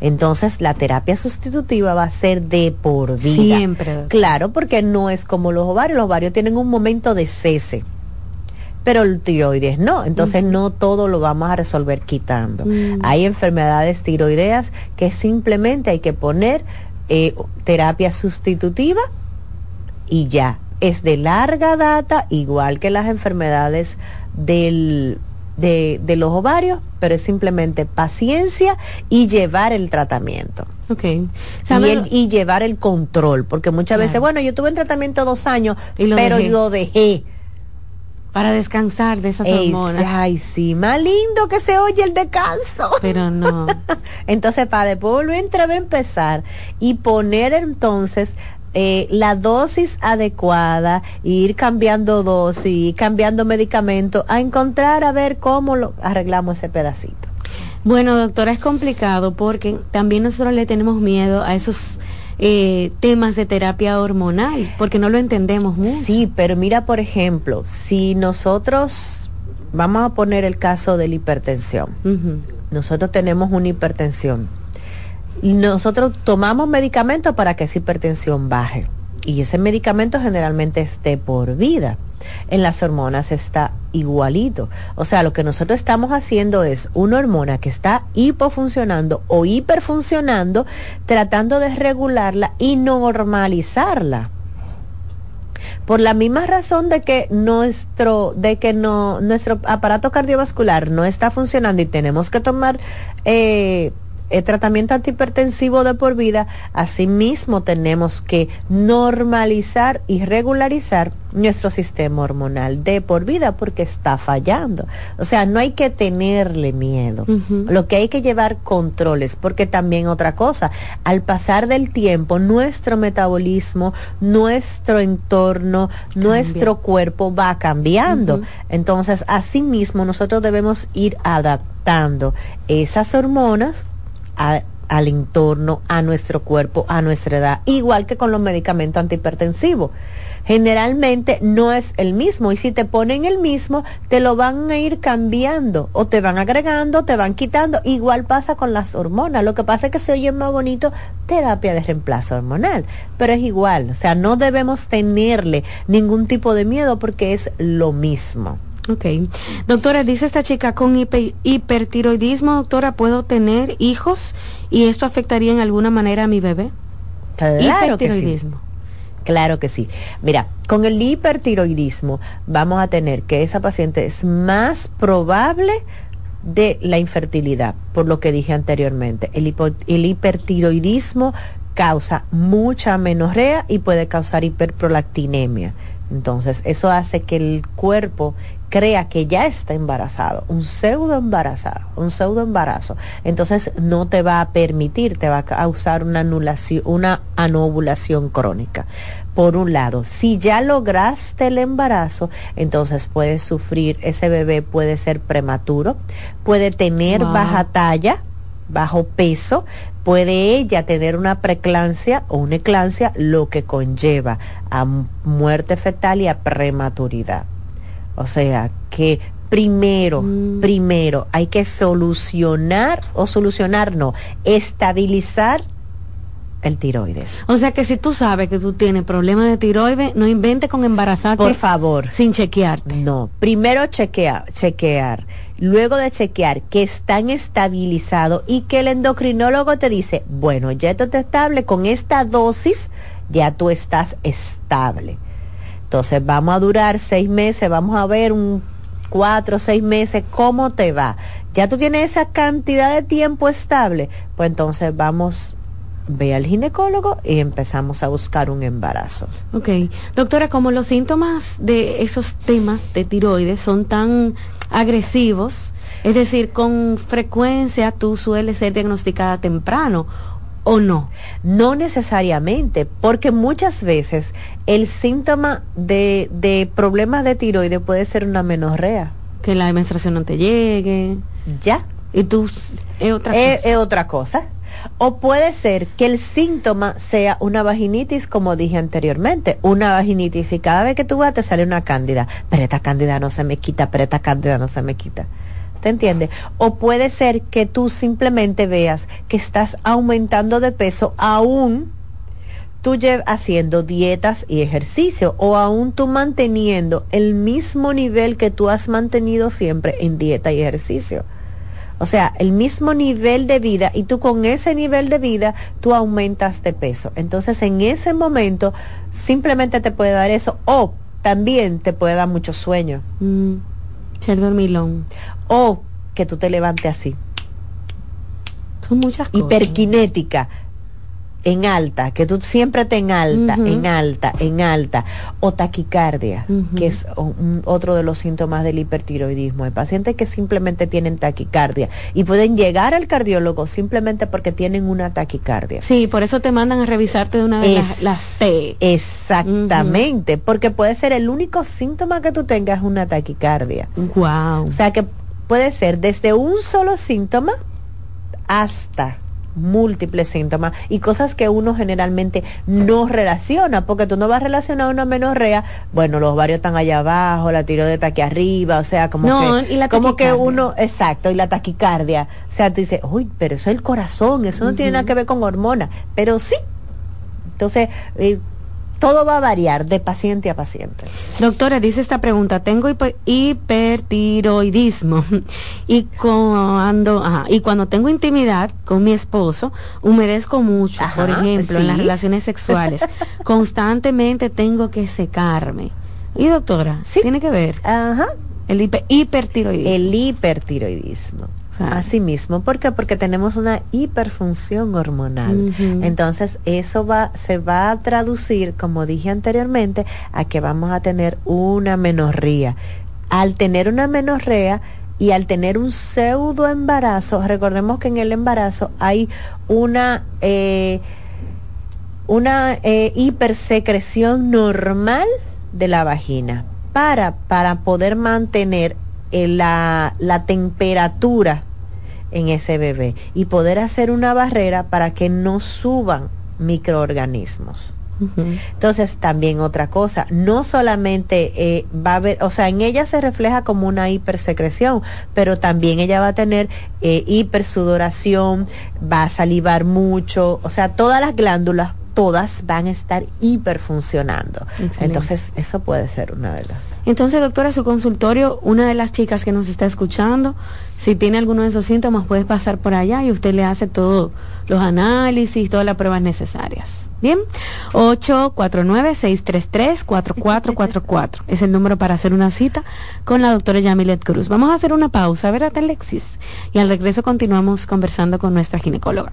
Entonces la terapia sustitutiva va a ser de por vida. Siempre. Claro, porque no es como los ovarios. Los ovarios tienen un momento de cese. pero el tiroides no. Entonces no todo lo vamos a resolver quitando. Mm. Hay enfermedades tiroideas que simplemente hay que poner eh, terapia sustitutiva y ya. Es de larga data, igual que las enfermedades del, de, de los ovarios, pero es simplemente paciencia y llevar el tratamiento. Ok. Y, ¿Sabe el- lo- y llevar el control, porque muchas veces, bueno, yo tuve en tratamiento dos años, Y lo pero dejé. lo dejé. Para descansar de esas Ey, hormonas. Ay, sí, más lindo que se oye el descanso. Pero no. Entonces, para después volver a empezar y poner entonces eh, la dosis adecuada, ir cambiando dosis, ir cambiando medicamentos, a encontrar a ver cómo lo arreglamos ese pedacito. Bueno, doctora, es complicado porque también nosotros le tenemos miedo a esos eh, temas de terapia hormonal, porque no lo entendemos mucho. Sí, pero mira, por ejemplo, si nosotros, vamos a poner el caso de la hipertensión. Nosotros tenemos una hipertensión. Nosotros tomamos medicamentos para que esa hipertensión baje. Y ese medicamento generalmente es de por vida. En las hormonas está igualito. O sea, lo que nosotros estamos haciendo es una hormona que está hipofuncionando o hiperfuncionando, tratando de regularla y normalizarla por la misma razón de que nuestro de que no nuestro aparato cardiovascular no está funcionando y tenemos que tomar eh, el tratamiento antihipertensivo de por vida, asimismo tenemos que normalizar y regularizar nuestro sistema hormonal de por vida porque está fallando. O sea, no hay que tenerle miedo. Lo que hay que llevar controles, porque también otra cosa, al pasar del tiempo, nuestro metabolismo, nuestro entorno, nuestro cuerpo va cambiando. Entonces, asimismo, nosotros debemos ir adaptando esas hormonas al entorno, a nuestro cuerpo, a nuestra edad, igual que con los medicamentos antihipertensivos. Generalmente no es el mismo y si te ponen el mismo, te lo van a ir cambiando o te van agregando, te van quitando. Igual pasa con las hormonas. Lo que pasa es que se oye más bonito terapia de reemplazo hormonal, pero es igual. O sea, no debemos tenerle ningún tipo de miedo porque es lo mismo. Ok. Doctora, dice esta chica, con hiper- hipertiroidismo, doctora, ¿puedo tener hijos y esto afectaría en alguna manera a mi bebé? Claro que sí. Claro que sí. Mira, con el hipertiroidismo vamos a tener que esa paciente es más probable de la infertilidad, por lo que dije anteriormente. El, hipo- el hipertiroidismo causa mucha menorrea y puede causar hiperprolactinemia. Entonces, eso hace que el cuerpo crea que ya está embarazado, un pseudo embarazado, un pseudo embarazo. Entonces, no te va a permitir, te va a causar una anulación, una anovulación crónica. Por un lado, si ya lograste el embarazo, entonces puedes sufrir, ese bebé puede ser prematuro, puede tener Wow. baja talla, bajo peso, puede ella tener una preclancia o una eclancia, lo que conlleva a mu- muerte fetal y a prematuridad. O sea, que primero, primero hay que solucionar o solucionar, no, estabilizar el tiroides. O sea que si tú sabes que tú tienes problemas de tiroides, no invente con embarazarte. Por favor. Sin chequearte. No, primero chequear, chequear, luego de chequear que están estabilizados y que el endocrinólogo te dice, bueno, ya esto está estable, con esta dosis ya tú estás estable. Entonces vamos a durar seis meses, vamos a ver un cuatro, seis meses, cómo te va. Ya tú tienes esa cantidad de tiempo estable, pues entonces vamos, ve al ginecólogo y empezamos a buscar un embarazo. Ok. Doctora, como los síntomas de esos temas de tiroides son tan agresivos, es decir, con frecuencia tú sueles ser diagnosticada temprano o no. No necesariamente, porque muchas veces el síntoma de, de problemas de tiroides puede ser una menorrea. Que la menstruación no te llegue. Ya. Y tú, es otra Es, cosa. es otra cosa. O puede ser que el síntoma sea una vaginitis, como dije anteriormente, una vaginitis y cada vez que tú vas te sale una cándida, pero esta cándida no se me quita, pero esta cándida no se me quita. ¿Te entiendes? O puede ser que tú simplemente veas que estás aumentando de peso aún tú haciendo dietas y ejercicio o aún tú manteniendo el mismo nivel que tú has mantenido siempre en dieta y ejercicio. O sea, el mismo nivel de vida y tú con ese nivel de vida tú aumentas de peso. Entonces en ese momento simplemente te puede dar eso o también te puede dar mucho sueño. Mm, ser dormilón. O que tú te levantes así. Son muchas cosas. Hiperkinética en alta, que tú siempre te en alta, en alta, en alta, o taquicardia, que es otro de los síntomas del hipertiroidismo. Hay pacientes que simplemente tienen taquicardia y pueden llegar al cardiólogo simplemente porque tienen una taquicardia. Sí, por eso te mandan a revisarte de una vez la, C. Exactamente, porque puede ser el único síntoma que tú tengas una taquicardia. Wow. O sea que puede ser desde un solo síntoma hasta múltiples síntomas y cosas que uno generalmente no relaciona, porque tú no vas a relacionar una menorrea, bueno, los ovarios están allá abajo, la tiroidea aquí arriba, o sea, como que como que uno, exacto, y la taquicardia, o sea, tú dices, uy, pero eso es el corazón, eso no tiene nada que ver con hormonas, pero sí. Entonces, eh, todo va a variar de paciente a paciente. Doctora, dice esta pregunta, tengo hipertiroidismo y cuando, y cuando tengo intimidad con mi esposo, humedezco mucho, por ejemplo, en las relaciones sexuales. Constantemente tengo que secarme. Y doctora, ¿sí? tiene que ver. Ajá. El hipertiroidismo. El hipertiroidismo. Así mismo, ¿por qué? Porque tenemos una hiperfunción hormonal. Entonces, eso va, se va a traducir, como dije anteriormente, a que vamos a tener una menorrea. Al tener una menorrea, y al tener un pseudo embarazo, recordemos que en el embarazo hay una eh, una eh, hipersecreción normal de la vagina para, para poder mantener eh, la, la temperatura en ese bebé y poder hacer una barrera para que no suban microorganismos. Entonces, también otra cosa, no solamente eh, va a haber, o sea, en ella se refleja como una hipersecreción, pero también ella va a tener eh, hipersudoración, va a salivar mucho, o sea, todas las glándulas, todas van a estar hiperfuncionando. Entonces, eso puede ser una de las entonces, doctora, su consultorio, una de las chicas que nos está escuchando, si tiene alguno de esos síntomas, puede pasar por allá y usted le hace todos los análisis, todas las pruebas necesarias. Bien, 849-633-4444 es el número para hacer una cita con la doctora Yamilet Cruz. Vamos a hacer una pausa, a ver, Alexis, y al regreso continuamos conversando con nuestra ginecóloga.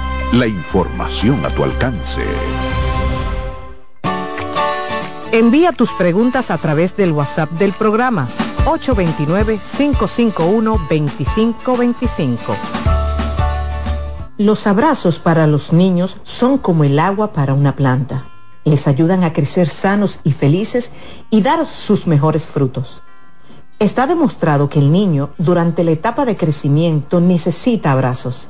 la información a tu alcance. Envía tus preguntas a través del WhatsApp del programa 829-551-2525. Los abrazos para los niños son como el agua para una planta. Les ayudan a crecer sanos y felices y dar sus mejores frutos. Está demostrado que el niño durante la etapa de crecimiento necesita abrazos.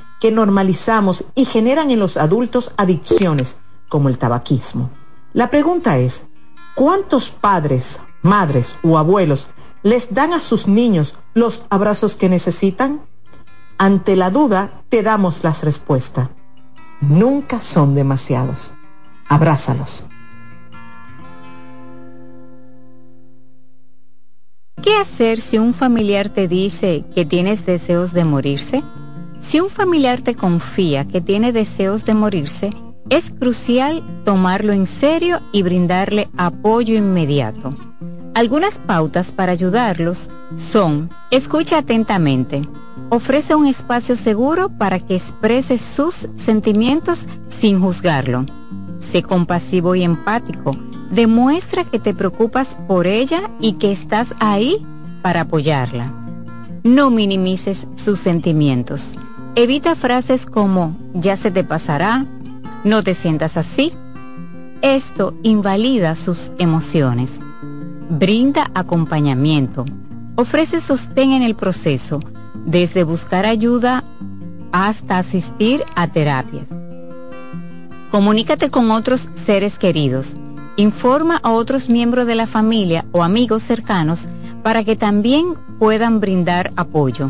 que normalizamos y generan en los adultos adicciones como el tabaquismo. La pregunta es, ¿cuántos padres, madres o abuelos les dan a sus niños los abrazos que necesitan? Ante la duda te damos las respuestas. Nunca son demasiados. Abrázalos. ¿Qué hacer si un familiar te dice que tienes deseos de morirse? Si un familiar te confía que tiene deseos de morirse, es crucial tomarlo en serio y brindarle apoyo inmediato. Algunas pautas para ayudarlos son, escucha atentamente, ofrece un espacio seguro para que exprese sus sentimientos sin juzgarlo. Sé compasivo y empático, demuestra que te preocupas por ella y que estás ahí para apoyarla. No minimices sus sentimientos. Evita frases como ya se te pasará, no te sientas así. Esto invalida sus emociones. Brinda acompañamiento. Ofrece sostén en el proceso, desde buscar ayuda hasta asistir a terapias. Comunícate con otros seres queridos. Informa a otros miembros de la familia o amigos cercanos para que también puedan brindar apoyo.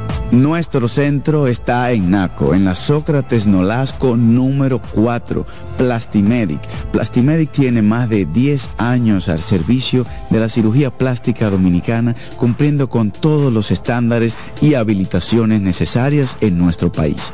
Nuestro centro está en Naco, en la Sócrates Nolasco número 4, Plastimedic. Plastimedic tiene más de 10 años al servicio de la cirugía plástica dominicana, cumpliendo con todos los estándares y habilitaciones necesarias en nuestro país.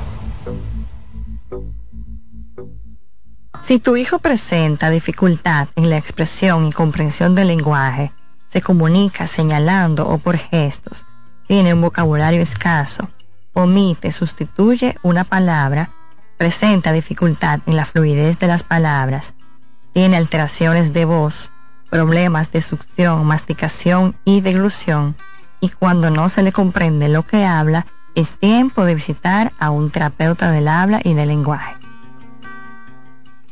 Si tu hijo presenta dificultad en la expresión y comprensión del lenguaje, se comunica señalando o por gestos, tiene un vocabulario escaso, omite, sustituye una palabra, presenta dificultad en la fluidez de las palabras, tiene alteraciones de voz, problemas de succión, masticación y deglución, y cuando no se le comprende lo que habla, es tiempo de visitar a un terapeuta del habla y del lenguaje.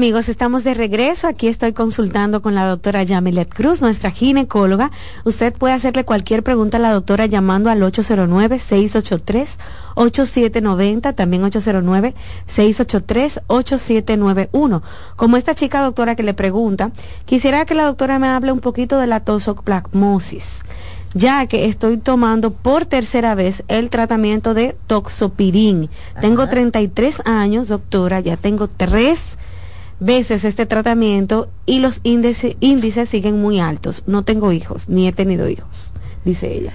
Amigos, estamos de regreso. Aquí estoy consultando con la doctora Yamilet Cruz, nuestra ginecóloga. Usted puede hacerle cualquier pregunta a la doctora llamando al 809-683-8790, también 809-683-8791. Como esta chica doctora que le pregunta, quisiera que la doctora me hable un poquito de la tosoplasmosis ya que estoy tomando por tercera vez el tratamiento de toxopirín. Tengo 33 años, doctora, ya tengo tres veces este tratamiento y los índices, índices siguen muy altos. No tengo hijos, ni he tenido hijos, dice ella.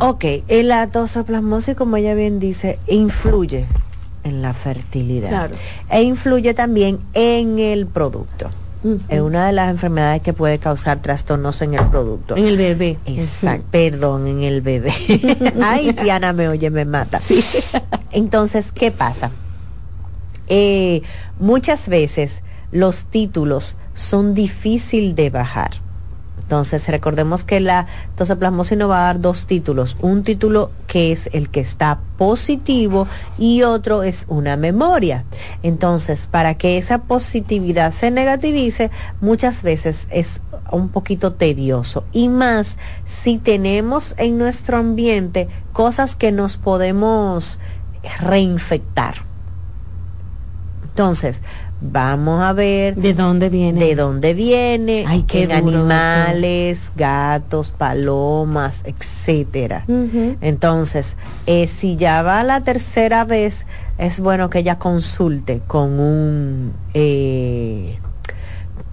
Ok, la tosoplasmosis, como ella bien dice, influye en la fertilidad. Claro. E influye también en el producto. Es una de las enfermedades que puede causar trastornos en el producto. En el bebé. Exacto, perdón, en el bebé. Ay, si Ana me oye, me mata. Entonces, ¿qué pasa? Eh, muchas veces los títulos son difíciles de bajar. Entonces, recordemos que la tosoplasmosis nos va a dar dos títulos. Un título que es el que está positivo y otro es una memoria. Entonces, para que esa positividad se negativice, muchas veces es un poquito tedioso. Y más si tenemos en nuestro ambiente cosas que nos podemos reinfectar. Entonces, vamos a ver de dónde viene de dónde viene Ay, qué en duro, animales gatos palomas etcétera. Entonces eh, si ya va la tercera vez es bueno que ella consulte con un eh,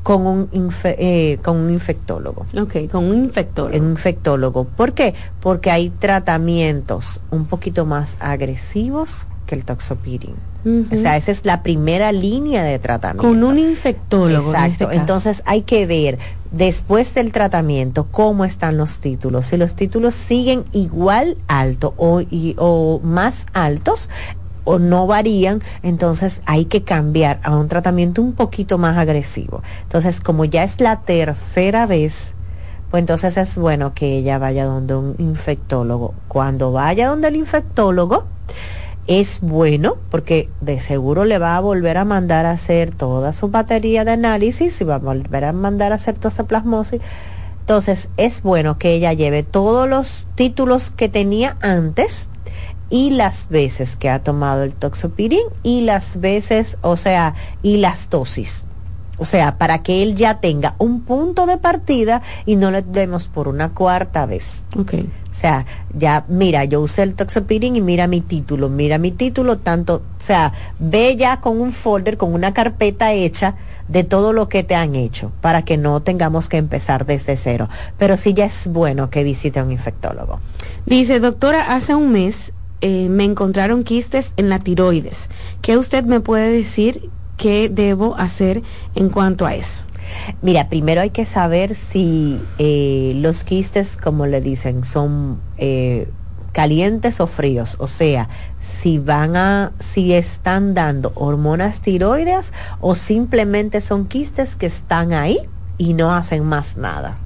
con un infe- eh, con un infectólogo. Ok, con un infectólogo. un infectólogo. ¿por qué? porque hay tratamientos un poquito más agresivos que el toxopirin O sea, esa es la primera línea de tratamiento. con un infectólogo. en este Exacto. caso. Entonces hay que ver después del tratamiento cómo están los títulos. Si los títulos siguen igual alto o, y- o más altos o no varían, entonces hay que cambiar a un tratamiento un poquito más agresivo. Entonces, como ya es la tercera vez, pues entonces es bueno que ella vaya donde un infectólogo. Cuando vaya donde el infectólogo, es bueno porque de seguro le va a volver a mandar a hacer toda su batería de análisis y va a volver a mandar a hacer tosoplasmosis. Entonces es bueno que ella lleve todos los títulos que tenía antes y las veces que ha tomado el toxopirín y las veces, o sea, y las dosis. O sea, para que él ya tenga un punto de partida y no le demos por una cuarta vez. Ok. O sea, ya, mira, yo usé el toxopirin y mira mi título, mira mi título, tanto, o sea, ve ya con un folder, con una carpeta hecha de todo lo que te han hecho, para que no tengamos que empezar desde cero. Pero sí ya es bueno que visite a un infectólogo. Dice, doctora, hace un mes eh, me encontraron quistes en la tiroides. ¿Qué usted me puede decir qué debo hacer en cuanto a eso? Mira, primero hay que saber si eh, los quistes, como le dicen, son eh, calientes o fríos. O sea, si van a, si están dando hormonas tiroideas o simplemente son quistes que están ahí y no hacen más nada.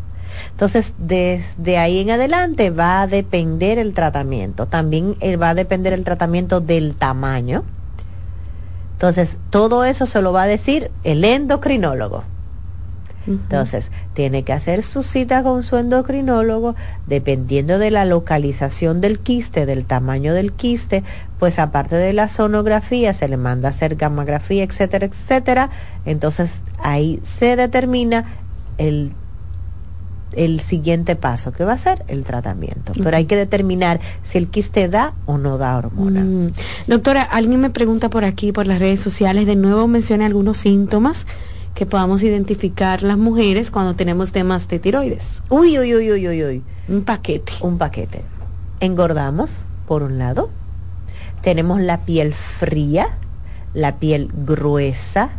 Entonces, desde ahí en adelante va a depender el tratamiento. También eh, va a depender el tratamiento del tamaño. Entonces, todo eso se lo va a decir el endocrinólogo. Entonces, tiene que hacer su cita con su endocrinólogo, dependiendo de la localización del quiste, del tamaño del quiste, pues aparte de la sonografía, se le manda a hacer gamografía, etcétera, etcétera. Entonces, ahí se determina el el siguiente paso que va a ser el tratamiento. Pero hay que determinar si el quiste da o no da hormona. Mm. Doctora, alguien me pregunta por aquí, por las redes sociales, de nuevo mencione algunos síntomas que podamos identificar las mujeres cuando tenemos temas de tiroides. Uy, uy, uy, uy, uy, uy. Un paquete. Un paquete. Engordamos, por un lado. Tenemos la piel fría, la piel gruesa.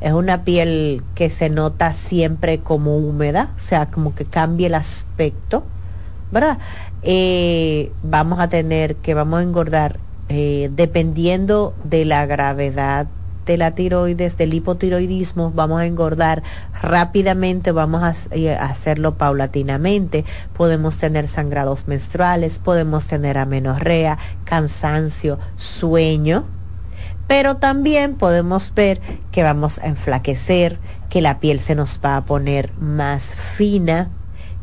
Es una piel que se nota siempre como húmeda, o sea, como que cambia el aspecto, ¿verdad? Eh, vamos a tener que vamos a engordar eh, dependiendo de la gravedad de la tiroides, del hipotiroidismo, vamos a engordar rápidamente, vamos a, eh, a hacerlo paulatinamente, podemos tener sangrados menstruales, podemos tener amenorrea, cansancio, sueño, Pero también podemos ver que vamos a enflaquecer, que la piel se nos va a poner más fina,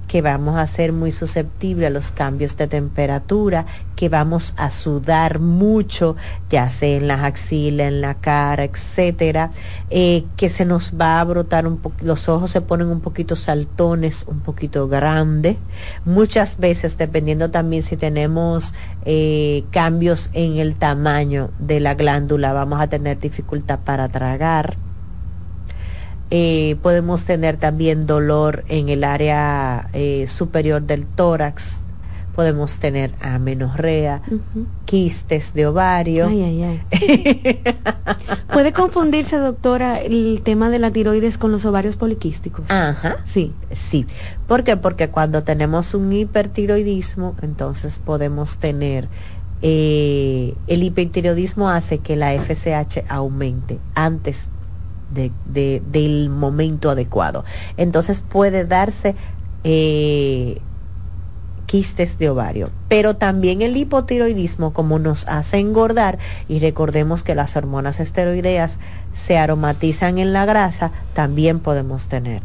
que vamos a ser muy susceptibles a los cambios de temperatura, que vamos a sudar mucho, ya sea en las axilas, en la cara, etcétera, eh, que se nos va a brotar un poco, los ojos se ponen un poquito saltones, un poquito grandes. Muchas veces, dependiendo también si tenemos eh, cambios en el tamaño de la glándula, vamos a tener dificultad para tragar eh, podemos tener también dolor en el área superior del tórax, podemos tener amenorrea, quistes de ovario. ¿Puede confundirse, doctora, el tema de la tiroides con los ovarios poliquísticos? Ajá. Sí. Sí. ¿Por qué? Porque cuando tenemos un hipertiroidismo, entonces podemos tener eh, el hipertiroidismo hace que la FSH aumente antes de, del momento adecuado. Entonces puede darse eh, quistes de ovario. Pero también el hipotiroidismo, como nos hace engordar, y recordemos que las hormonas esteroideas se aromatizan en la grasa, también podemos tener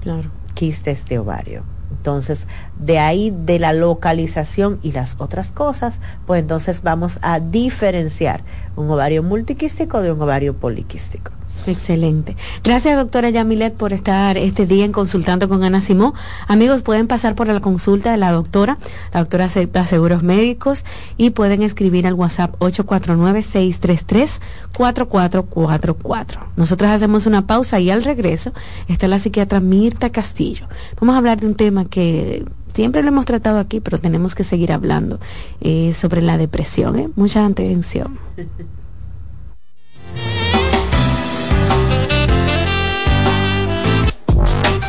claro. quistes de ovario. Entonces, de ahí de la localización y las otras cosas, pues entonces vamos a diferenciar un ovario multiquístico de un ovario poliquístico. Excelente. Gracias, doctora Yamilet, por estar este día en Consultando con Ana Simó. Amigos, pueden pasar por la consulta de la doctora. La doctora acepta seguros médicos y pueden escribir al WhatsApp 849-633-4444. Nosotros hacemos una pausa y al regreso está la psiquiatra Mirta Castillo. Vamos a hablar de un tema que siempre lo hemos tratado aquí, pero tenemos que seguir hablando eh, sobre la depresión. ¿eh? Mucha atención.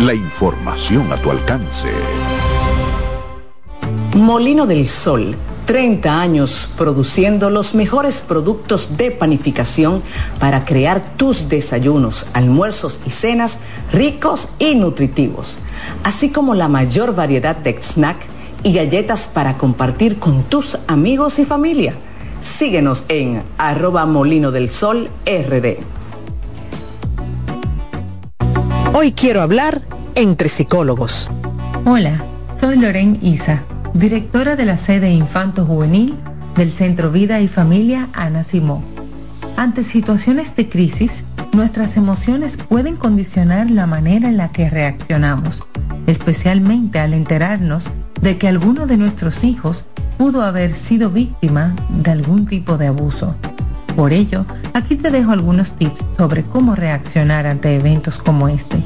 la información a tu alcance. Molino del Sol. 30 años produciendo los mejores productos de panificación para crear tus desayunos, almuerzos y cenas ricos y nutritivos, así como la mayor variedad de snack y galletas para compartir con tus amigos y familia. Síguenos en arroba molino del sol rd. Hoy quiero hablar entre psicólogos. Hola, soy Loren Isa, directora de la sede Infanto Juvenil del Centro Vida y Familia Ana Simó. Ante situaciones de crisis, nuestras emociones pueden condicionar la manera en la que reaccionamos, especialmente al enterarnos de que alguno de nuestros hijos pudo haber sido víctima de algún tipo de abuso. Por ello, aquí te dejo algunos tips sobre cómo reaccionar ante eventos como este.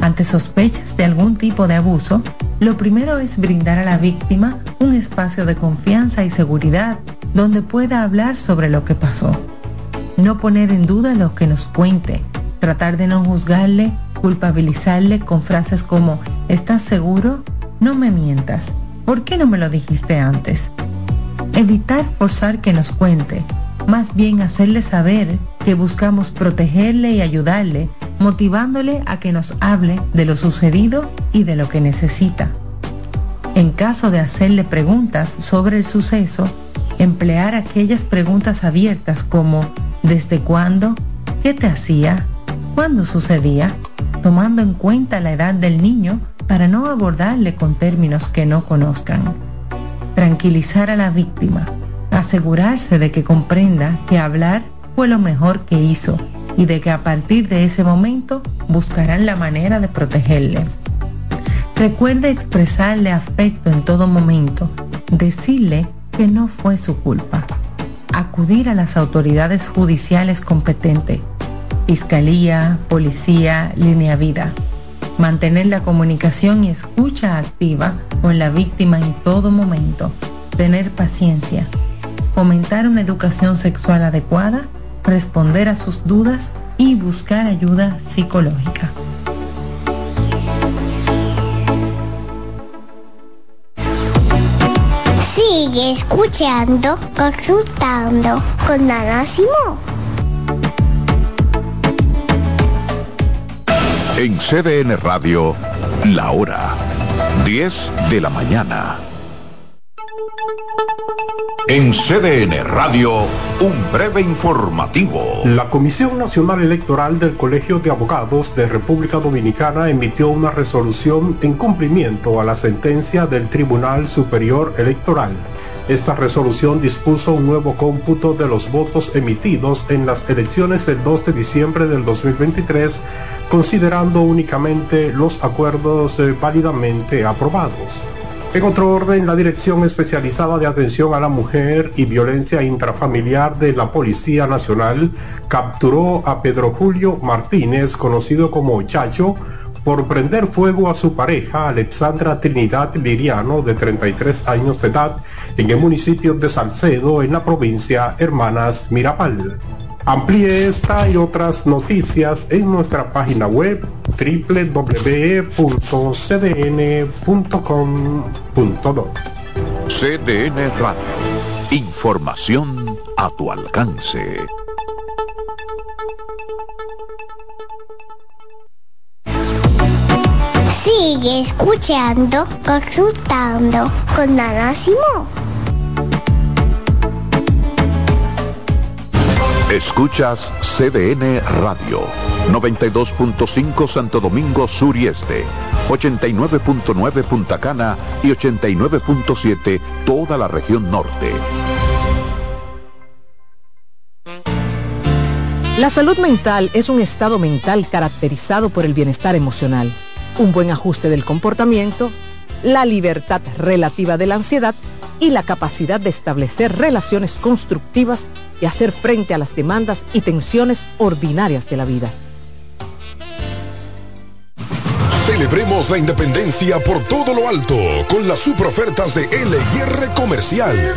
Ante sospechas de algún tipo de abuso, lo primero es brindar a la víctima un espacio de confianza y seguridad donde pueda hablar sobre lo que pasó. No poner en duda lo que nos cuente, tratar de no juzgarle, culpabilizarle con frases como ¿estás seguro? No me mientas. ¿Por qué no me lo dijiste antes? Evitar forzar que nos cuente, más bien hacerle saber que buscamos protegerle y ayudarle, motivándole a que nos hable de lo sucedido y de lo que necesita. En caso de hacerle preguntas sobre el suceso, emplear aquellas preguntas abiertas como ¿desde cuándo? ¿Qué te hacía? ¿Cuándo sucedía? Tomando en cuenta la edad del niño para no abordarle con términos que no conozcan. Tranquilizar a la víctima asegurarse de que comprenda que hablar fue lo mejor que hizo y de que a partir de ese momento buscarán la manera de protegerle. Recuerde expresarle afecto en todo momento, decirle que no fue su culpa. Acudir a las autoridades judiciales competentes, fiscalía, policía, línea vida. Mantener la comunicación y escucha activa con la víctima en todo momento. Tener paciencia fomentar una educación sexual adecuada, responder a sus dudas, y buscar ayuda psicológica. Sigue escuchando, consultando con Ana Simón. En CDN Radio, la hora 10 de la mañana. En CDN Radio, un breve informativo. La Comisión Nacional Electoral del Colegio de Abogados de República Dominicana emitió una resolución en cumplimiento a la sentencia del Tribunal Superior Electoral. Esta resolución dispuso un nuevo cómputo de los votos emitidos en las elecciones del 2 de diciembre del 2023, considerando únicamente los acuerdos eh, válidamente aprobados. En otro orden, la Dirección Especializada de Atención a la Mujer y Violencia Intrafamiliar de la Policía Nacional capturó a Pedro Julio Martínez, conocido como Chacho, por prender fuego a su pareja Alexandra Trinidad Liriano, de 33 años de edad, en el municipio de Salcedo, en la provincia Hermanas Mirabal. Amplíe esta y otras noticias en nuestra página web www.cdn.com.do. CDN Radio. Información a tu alcance. Sigue escuchando, consultando con Ana Simón. Escuchas CDN Radio, 92.5 Santo Domingo Sur y Este, 89.9 Punta Cana y 89.7 toda la región norte. La salud mental es un estado mental caracterizado por el bienestar emocional, un buen ajuste del comportamiento, la libertad relativa de la ansiedad y la capacidad de establecer relaciones constructivas y hacer frente a las demandas y tensiones ordinarias de la vida. Celebremos la independencia por todo lo alto con las super ofertas de LIR Comercial.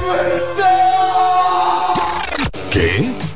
¿Qué?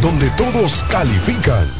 donde todos califican.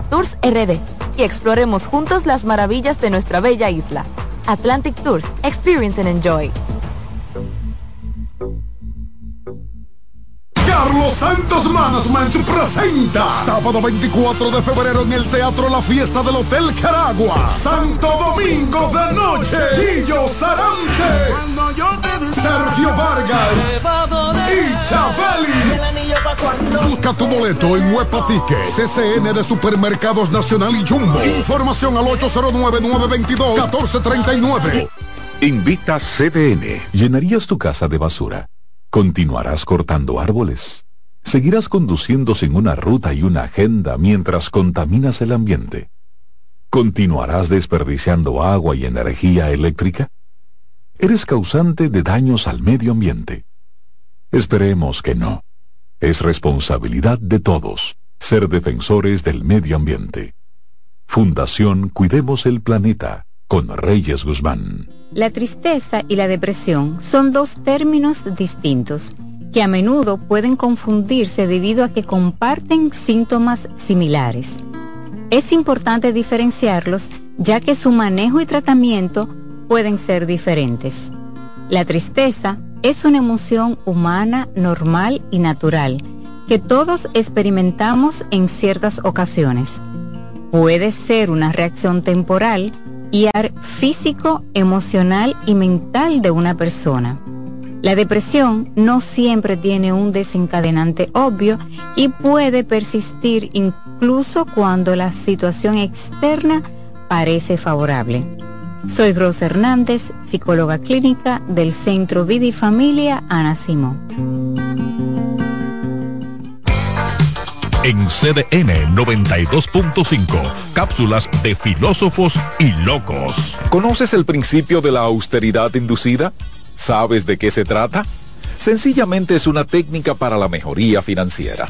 Tours RD y exploremos juntos las maravillas de nuestra bella isla. Atlantic Tours, Experience and Enjoy. Carlos Santos Management presenta sábado 24 de febrero en el Teatro La Fiesta del Hotel Caragua, Santo Domingo de Noche, Guillo Sarante, Sergio Vargas Busca tu boleto en Huepa Ticket, CCN de Supermercados Nacional y Jumbo. Información al 809-922-1439. Invita CDN. ¿Llenarías tu casa de basura? ¿Continuarás cortando árboles? ¿Seguirás conduciendo sin una ruta y una agenda mientras contaminas el ambiente? ¿Continuarás desperdiciando agua y energía eléctrica? ¿Eres causante de daños al medio ambiente? Esperemos que no. Es responsabilidad de todos ser defensores del medio ambiente. Fundación Cuidemos el Planeta con Reyes Guzmán. La tristeza y la depresión son dos términos distintos que a menudo pueden confundirse debido a que comparten síntomas similares. Es importante diferenciarlos ya que su manejo y tratamiento pueden ser diferentes. La tristeza es una emoción humana normal y natural que todos experimentamos en ciertas ocasiones. Puede ser una reacción temporal y físico, emocional y mental de una persona. La depresión no siempre tiene un desencadenante obvio y puede persistir incluso cuando la situación externa parece favorable. Soy Rosa Hernández, psicóloga clínica del Centro Vida y Familia Ana Simón. En CDN 92.5, cápsulas de filósofos y locos. ¿Conoces el principio de la austeridad inducida? ¿Sabes de qué se trata? Sencillamente es una técnica para la mejoría financiera.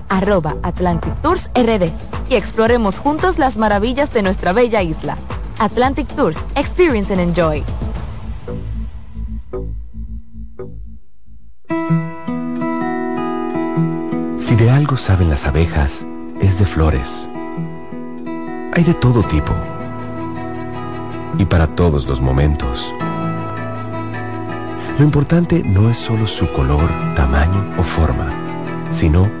arroba Atlantic Tours RD y exploremos juntos las maravillas de nuestra bella isla. Atlantic Tours, Experience and Enjoy. Si de algo saben las abejas, es de flores. Hay de todo tipo y para todos los momentos. Lo importante no es solo su color, tamaño o forma, sino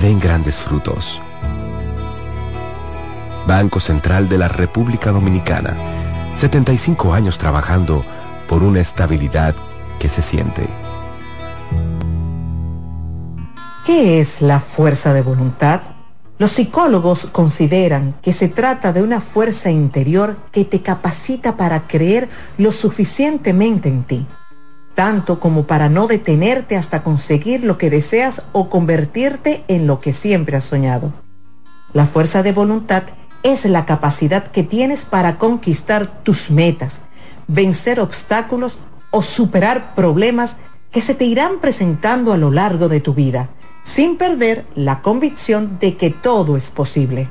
den grandes frutos. Banco Central de la República Dominicana, 75 años trabajando por una estabilidad que se siente. ¿Qué es la fuerza de voluntad? Los psicólogos consideran que se trata de una fuerza interior que te capacita para creer lo suficientemente en ti tanto como para no detenerte hasta conseguir lo que deseas o convertirte en lo que siempre has soñado. La fuerza de voluntad es la capacidad que tienes para conquistar tus metas, vencer obstáculos o superar problemas que se te irán presentando a lo largo de tu vida, sin perder la convicción de que todo es posible.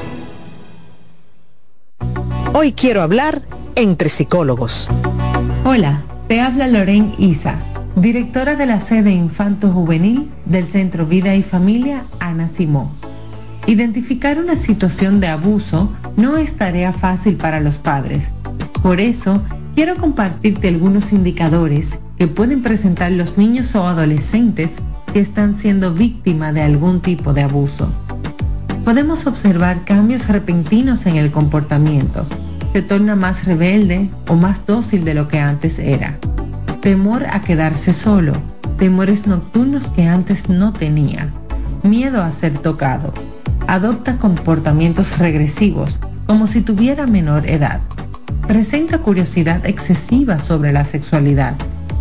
Hoy quiero hablar entre psicólogos. Hola, te habla Loren Isa, directora de la sede Infanto Juvenil del Centro Vida y Familia Ana Simón. Identificar una situación de abuso no es tarea fácil para los padres. Por eso, quiero compartirte algunos indicadores que pueden presentar los niños o adolescentes que están siendo víctimas de algún tipo de abuso podemos observar cambios repentinos en el comportamiento. Se torna más rebelde o más dócil de lo que antes era. Temor a quedarse solo. Temores nocturnos que antes no tenía. Miedo a ser tocado. Adopta comportamientos regresivos, como si tuviera menor edad. Presenta curiosidad excesiva sobre la sexualidad,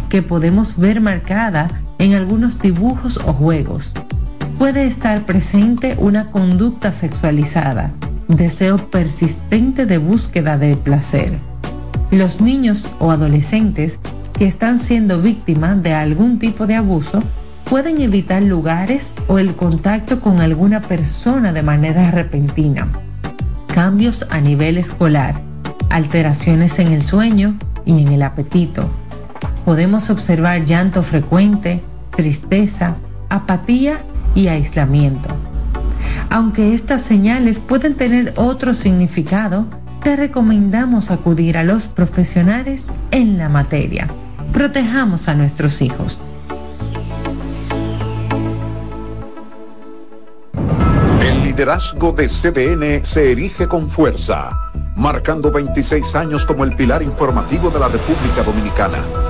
que podemos ver marcada en algunos dibujos o juegos puede estar presente una conducta sexualizada, deseo persistente de búsqueda de placer. Los niños o adolescentes que están siendo víctimas de algún tipo de abuso pueden evitar lugares o el contacto con alguna persona de manera repentina. Cambios a nivel escolar, alteraciones en el sueño y en el apetito. Podemos observar llanto frecuente, tristeza, apatía y aislamiento. Aunque estas señales pueden tener otro significado, te recomendamos acudir a los profesionales en la materia. Protejamos a nuestros hijos. El liderazgo de CDN se erige con fuerza, marcando 26 años como el pilar informativo de la República Dominicana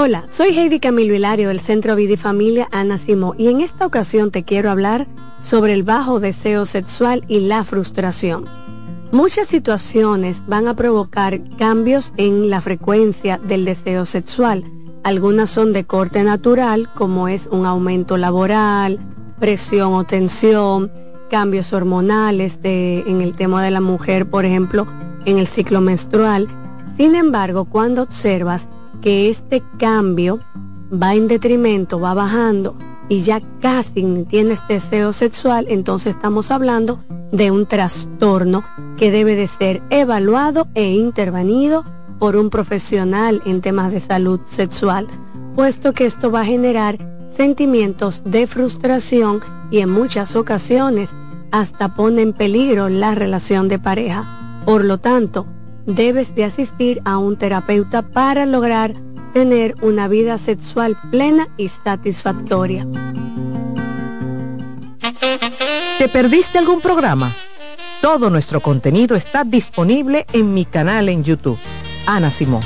Hola, soy Heidi Camilo Hilario del Centro Vida y Familia Ana Simó y en esta ocasión te quiero hablar sobre el bajo deseo sexual y la frustración. Muchas situaciones van a provocar cambios en la frecuencia del deseo sexual algunas son de corte natural, como es un aumento laboral, presión o tensión, cambios hormonales de, en el tema de la mujer, por ejemplo, en el ciclo menstrual. Sin embargo, cuando observas que este cambio va en detrimento, va bajando y ya casi tienes deseo sexual, entonces estamos hablando de un trastorno que debe de ser evaluado e intervenido por un profesional en temas de salud sexual, puesto que esto va a generar sentimientos de frustración y en muchas ocasiones hasta pone en peligro la relación de pareja. Por lo tanto, debes de asistir a un terapeuta para lograr tener una vida sexual plena y satisfactoria. ¿Te perdiste algún programa? Todo nuestro contenido está disponible en mi canal en YouTube Ana Simón.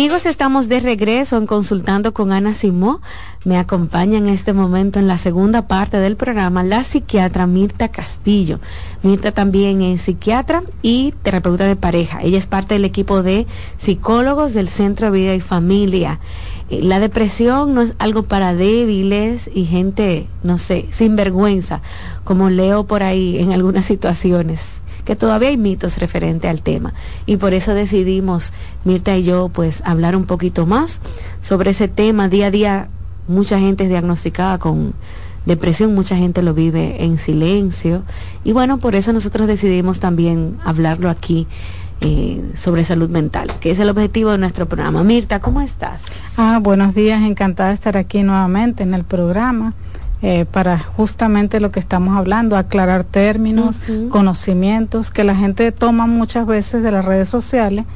Amigos, estamos de regreso en Consultando con Ana Simó. Me acompaña en este momento en la segunda parte del programa la psiquiatra Mirta Castillo. Mirta también es psiquiatra y terapeuta de pareja. Ella es parte del equipo de psicólogos del Centro Vida y Familia. Eh, la depresión no es algo para débiles y gente, no sé, sin vergüenza, como leo por ahí en algunas situaciones que todavía hay mitos referente al tema. Y por eso decidimos, Mirta y yo, pues hablar un poquito más sobre ese tema. Día a día mucha gente es diagnosticada con depresión, mucha gente lo vive en silencio. Y bueno, por eso nosotros decidimos también hablarlo aquí. Eh, sobre salud mental, que es el objetivo de nuestro programa. Mirta, ¿cómo estás? Ah, buenos días, encantada de estar aquí nuevamente en el programa. Eh, para justamente lo que estamos hablando, aclarar términos, conocimientos que la gente toma muchas veces de las redes sociales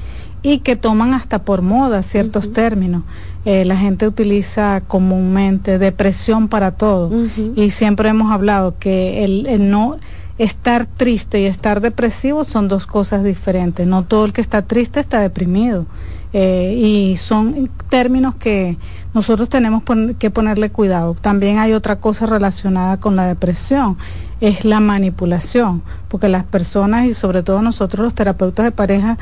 y que toman hasta por moda ciertos términos. Eh, la gente utiliza comúnmente depresión para todo y siempre hemos hablado que el, el no estar triste y estar depresivo son dos cosas diferentes. No todo el que está triste está deprimido. Eh, y son términos que nosotros tenemos que ponerle cuidado. También hay otra cosa relacionada con la depresión, es la manipulación, porque las personas y sobre todo nosotros los terapeutas de pareja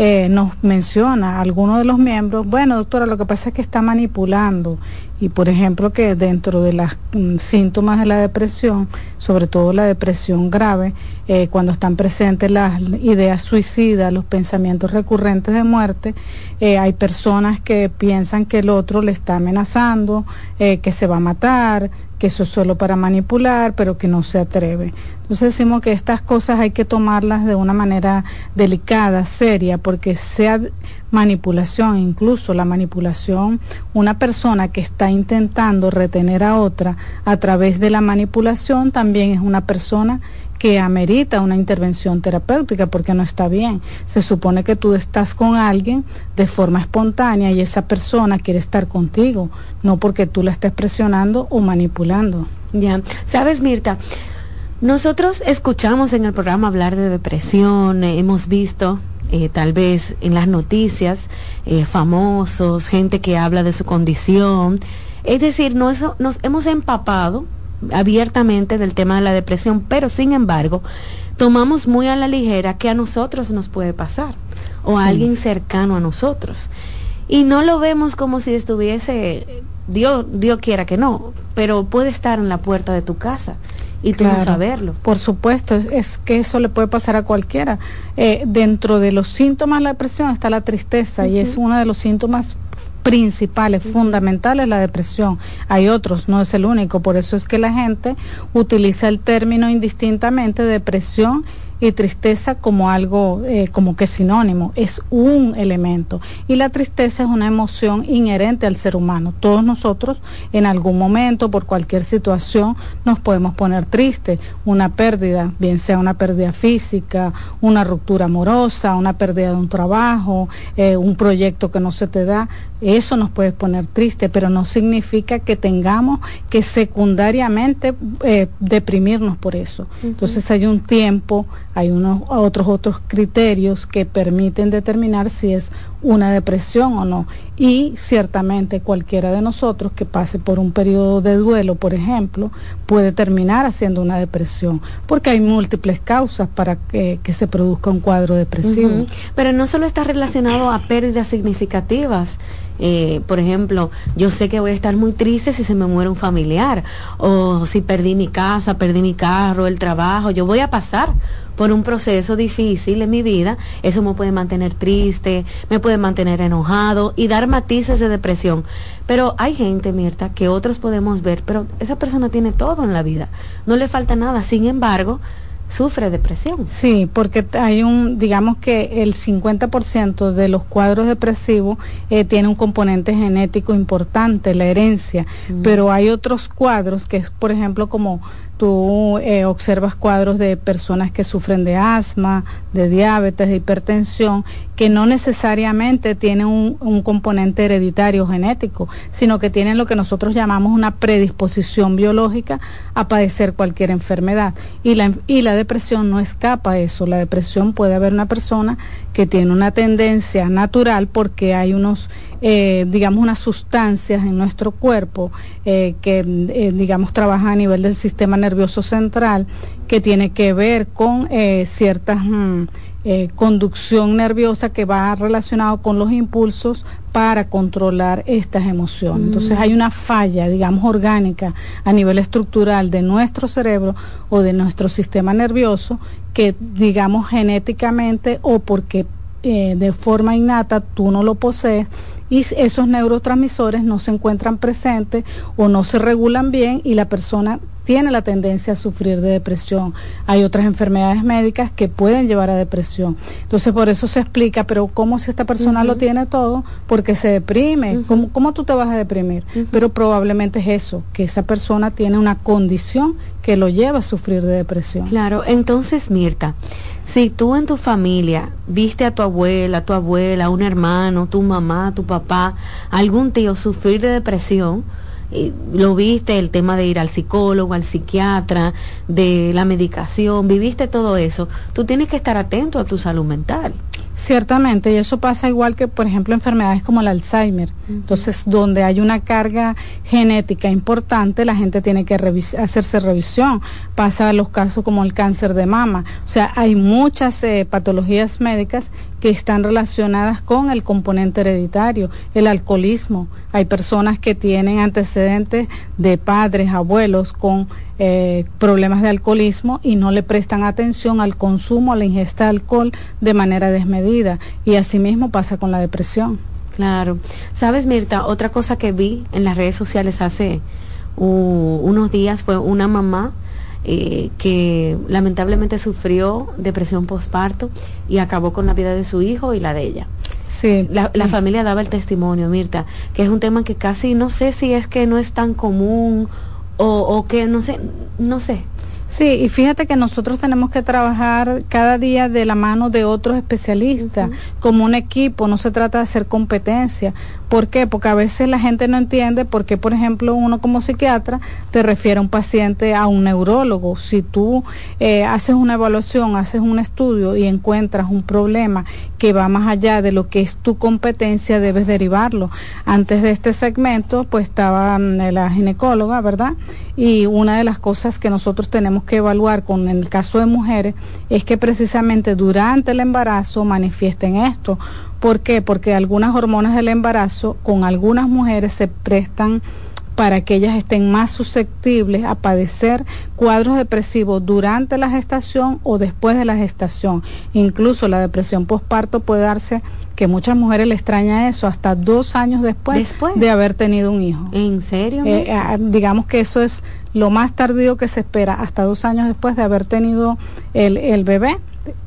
eh, nos menciona algunos de los miembros, bueno doctora, lo que pasa es que está manipulando y por ejemplo que dentro de los mm, síntomas de la depresión, sobre todo la depresión grave, eh, cuando están presentes las ideas suicidas, los pensamientos recurrentes de muerte, eh, hay personas que piensan que el otro le está amenazando, que se va a matar, que eso es solo para manipular, pero que no se atreve. Entonces decimos que estas cosas hay que tomarlas de una manera delicada, seria, porque sea manipulación, incluso la manipulación, una persona que está intentando retener a otra a través de la manipulación también es una persona que amerita una intervención terapéutica porque no está bien. Se supone que tú estás con alguien de forma espontánea y esa persona quiere estar contigo, no porque tú la estés presionando o manipulando. Ya, sabes Mirta, nosotros escuchamos en el programa hablar de depresión, eh, hemos visto eh, tal vez en las noticias eh, famosos, gente que habla de su condición. Es decir, nos hemos empapado abiertamente del tema de la depresión, pero sin embargo, tomamos muy a la ligera que a nosotros nos puede pasar o a alguien cercano a nosotros. Y no lo vemos como si estuviese, Dios, Dios quiera que no, pero puede estar en la puerta de tu casa y tú no saberlo. Por supuesto, es, que eso le puede pasar a cualquiera. Eh, dentro de los síntomas de la depresión está la tristeza y es uno de los síntomas principales, fundamentales, la depresión. Hay otros, no es el único. Por eso es que la gente utiliza el término indistintamente depresión y tristeza como algo eh, como que sinónimo, es un elemento. Y la tristeza es una emoción inherente al ser humano. Todos nosotros en algún momento, por cualquier situación, nos podemos poner tristes. Una pérdida, bien sea una pérdida física, una ruptura amorosa, una pérdida de un trabajo, eh, un proyecto que no se te da, eso nos puede poner triste, pero no significa que tengamos que secundariamente eh, deprimirnos por eso. Entonces hay un tiempo, hay unos otros otros criterios que permiten determinar si es una depresión o no. Y ciertamente cualquiera de nosotros que pase por un periodo de duelo, por ejemplo, puede terminar haciendo una depresión, porque hay múltiples causas para que, se produzca un cuadro depresivo. Pero no solo está relacionado a pérdidas significativas. Eh, por ejemplo, yo sé que voy a estar muy triste si se me muere un familiar, o si perdí mi casa, perdí mi carro, el trabajo, yo voy a pasar por un proceso difícil en mi vida, eso me puede mantener triste, me puede mantener enojado y dar matices de depresión. Pero hay gente, Mirta, que otros podemos ver, pero esa persona tiene todo en la vida, no le falta nada. Sin embargo, sufre depresión. Sí, porque hay un, digamos que el 50% de los cuadros depresivos eh, tiene un componente genético importante, la herencia, mm. pero hay otros cuadros que es, por ejemplo, como tú eh, observas cuadros de personas que sufren de asma, de diabetes, de hipertensión, que no necesariamente tienen un, componente hereditario genético, sino que tienen lo que nosotros llamamos una predisposición biológica a padecer cualquier enfermedad. Y la, y la depresión no escapa a eso. La depresión puede haber una persona que tiene una tendencia natural porque hay unos eh, digamos, unas sustancias en nuestro cuerpo eh, que, eh, digamos, trabajan a nivel del sistema nervioso central, que tiene que ver con cierta mm, conducción nerviosa que va relacionado con los impulsos para controlar estas emociones. Entonces mm. hay una falla, digamos, orgánica a nivel estructural de nuestro cerebro o de nuestro sistema nervioso que, digamos, genéticamente o porque de forma innata tú no lo posees, y esos neurotransmisores no se encuentran presentes o no se regulan bien y la persona tiene la tendencia a sufrir de depresión. Hay otras enfermedades médicas que pueden llevar a depresión. Entonces, por eso se explica, pero ¿cómo si esta persona lo tiene todo? Porque se deprime. ¿Cómo, tú te vas a deprimir? Pero probablemente es eso, que esa persona tiene una condición que lo lleva a sufrir de depresión. Claro, entonces, Mirta, si tú en tu familia viste a tu abuela, tu abuela, un hermano, tu mamá, tu papá, algún tío sufrir de depresión, lo viste, el tema de ir al psicólogo, al psiquiatra, de la medicación, viviste todo eso, tú tienes que estar atento a tu salud mental. Ciertamente, y eso pasa igual que, por ejemplo, enfermedades como el Alzheimer. Entonces, donde hay una carga genética importante, la gente tiene que hacerse revisión. Pasa a los casos como el cáncer de mama. O sea, hay muchas eh, patologías médicas que están relacionadas con el componente hereditario, el alcoholismo. Hay personas que tienen antecedentes de padres, abuelos con eh, problemas de alcoholismo y no le prestan atención al consumo, a la ingesta de alcohol de manera desmedida. Y asimismo pasa con la depresión. Claro. Sabes, Mirta, otra cosa que vi en las redes sociales hace unos días fue una mamá eh, que lamentablemente sufrió depresión postparto y acabó con la vida de su hijo y la de ella. Sí. La, la familia daba el testimonio, Mirta, que es un tema que casi no sé si es que no es tan común o, o que no sé, no sé. Sí, y fíjate que nosotros tenemos que trabajar cada día de la mano de otros especialistas, como un equipo, no se trata de hacer competencia. ¿Por qué? Porque a veces la gente no entiende por qué, por ejemplo, uno como psiquiatra te refiere a un paciente a un neurólogo. Si tú eh, haces una evaluación, haces un estudio y encuentras un problema que va más allá de lo que es tu competencia, debes derivarlo. Antes de este segmento, pues estaba mm, la ginecóloga, ¿verdad? Y una de las cosas que nosotros tenemos que evaluar con el caso de mujeres es que precisamente durante el embarazo manifiesten esto. ¿Por qué? Porque algunas hormonas del embarazo con algunas mujeres se prestan para que ellas estén más susceptibles a padecer cuadros depresivos durante la gestación o después de la gestación. Incluso la depresión postparto puede darse, que muchas mujeres le extraña eso, hasta dos años después, de haber tenido un hijo. ¿En serio? Eh, ah, digamos que eso es lo más tardío que se espera, hasta dos años después de haber tenido el, el bebé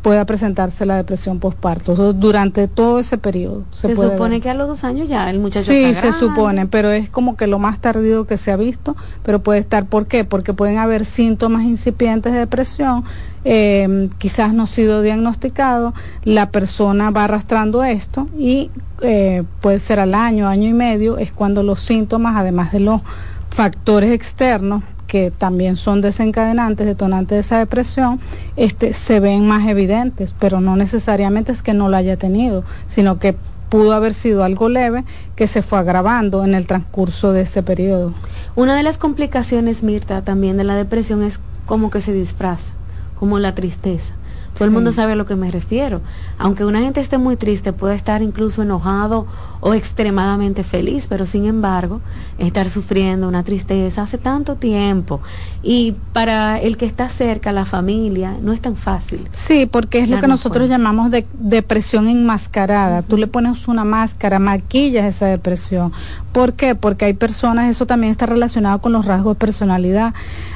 pueda presentarse la depresión postparto durante todo ese periodo. Se, supone que a los dos años ya el muchacho Sí, se supone, pero es como que lo más tardío que se ha visto, pero puede estar, ¿por qué? Porque pueden haber síntomas incipientes de depresión, eh, quizás no ha sido diagnosticado, la persona va arrastrando esto y eh, puede ser al año, año y medio, es cuando los síntomas, además de los factores externos que también son desencadenantes, detonantes de esa depresión, este, se ven más evidentes, pero no necesariamente es que no la haya tenido, sino que pudo haber sido algo leve que se fue agravando en el transcurso de ese periodo. Una de las complicaciones, Mirta, también de la depresión es como que se disfraza, como la tristeza. Todo el mundo sabe a lo que me refiero. Aunque una gente esté muy triste, puede estar incluso enojado o extremadamente feliz, pero sin embargo, estar sufriendo una tristeza hace tanto tiempo. Y para el que está cerca, la familia, no es tan fácil. Sí, porque es lo que nosotros llamamos de depresión enmascarada. Tú le pones una máscara, maquillas esa depresión. ¿Por qué? Porque hay personas, eso también está relacionado con los rasgos de personalidad.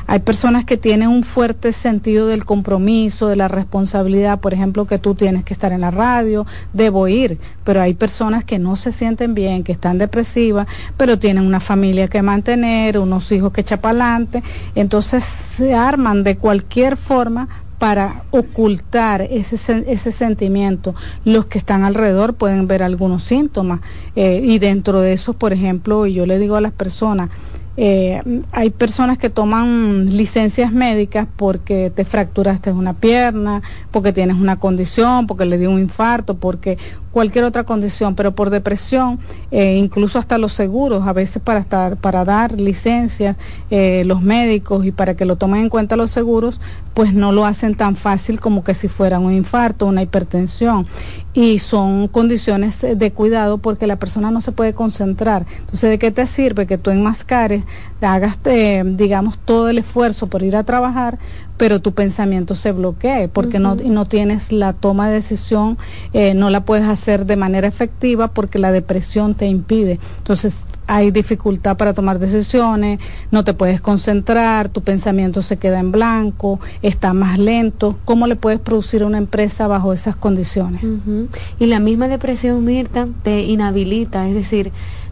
Hay personas que tienen un fuerte sentido del compromiso, de la responsabilidad, por ejemplo, que tú tienes que estar en la radio, debo ir, pero hay personas que no se sienten bien, que están depresivas, pero tienen una familia que mantener, unos hijos que adelante, entonces se arman de cualquier forma para ocultar ese, ese sentimiento. Los que están alrededor pueden ver algunos síntomas eh, y dentro de eso, por ejemplo, yo le digo a las personas, eh, hay personas que toman licencias médicas porque te fracturaste una pierna, porque tienes una condición, porque le dio un infarto, porque cualquier otra condición, pero por depresión, eh, incluso hasta los seguros, a veces para estar, para dar licencias, eh, los médicos y para que lo tomen en cuenta los seguros, pues no lo hacen tan fácil como que si fuera un infarto, una hipertensión. Y son condiciones de cuidado porque la persona no se puede concentrar. Entonces, ¿de qué te sirve que tú enmascares, hagas, eh, digamos, todo el esfuerzo por ir a trabajar, pero tu pensamiento se bloquee porque no, no tienes la toma de decisión, eh, no la puedes hacer de manera efectiva porque la depresión te impide. Entonces hay dificultad para tomar decisiones, no te puedes concentrar, tu pensamiento se queda en blanco, está más lento. ¿Cómo le puedes producir a una empresa bajo esas condiciones? Y la misma depresión, Mirta, te inhabilita, es decir,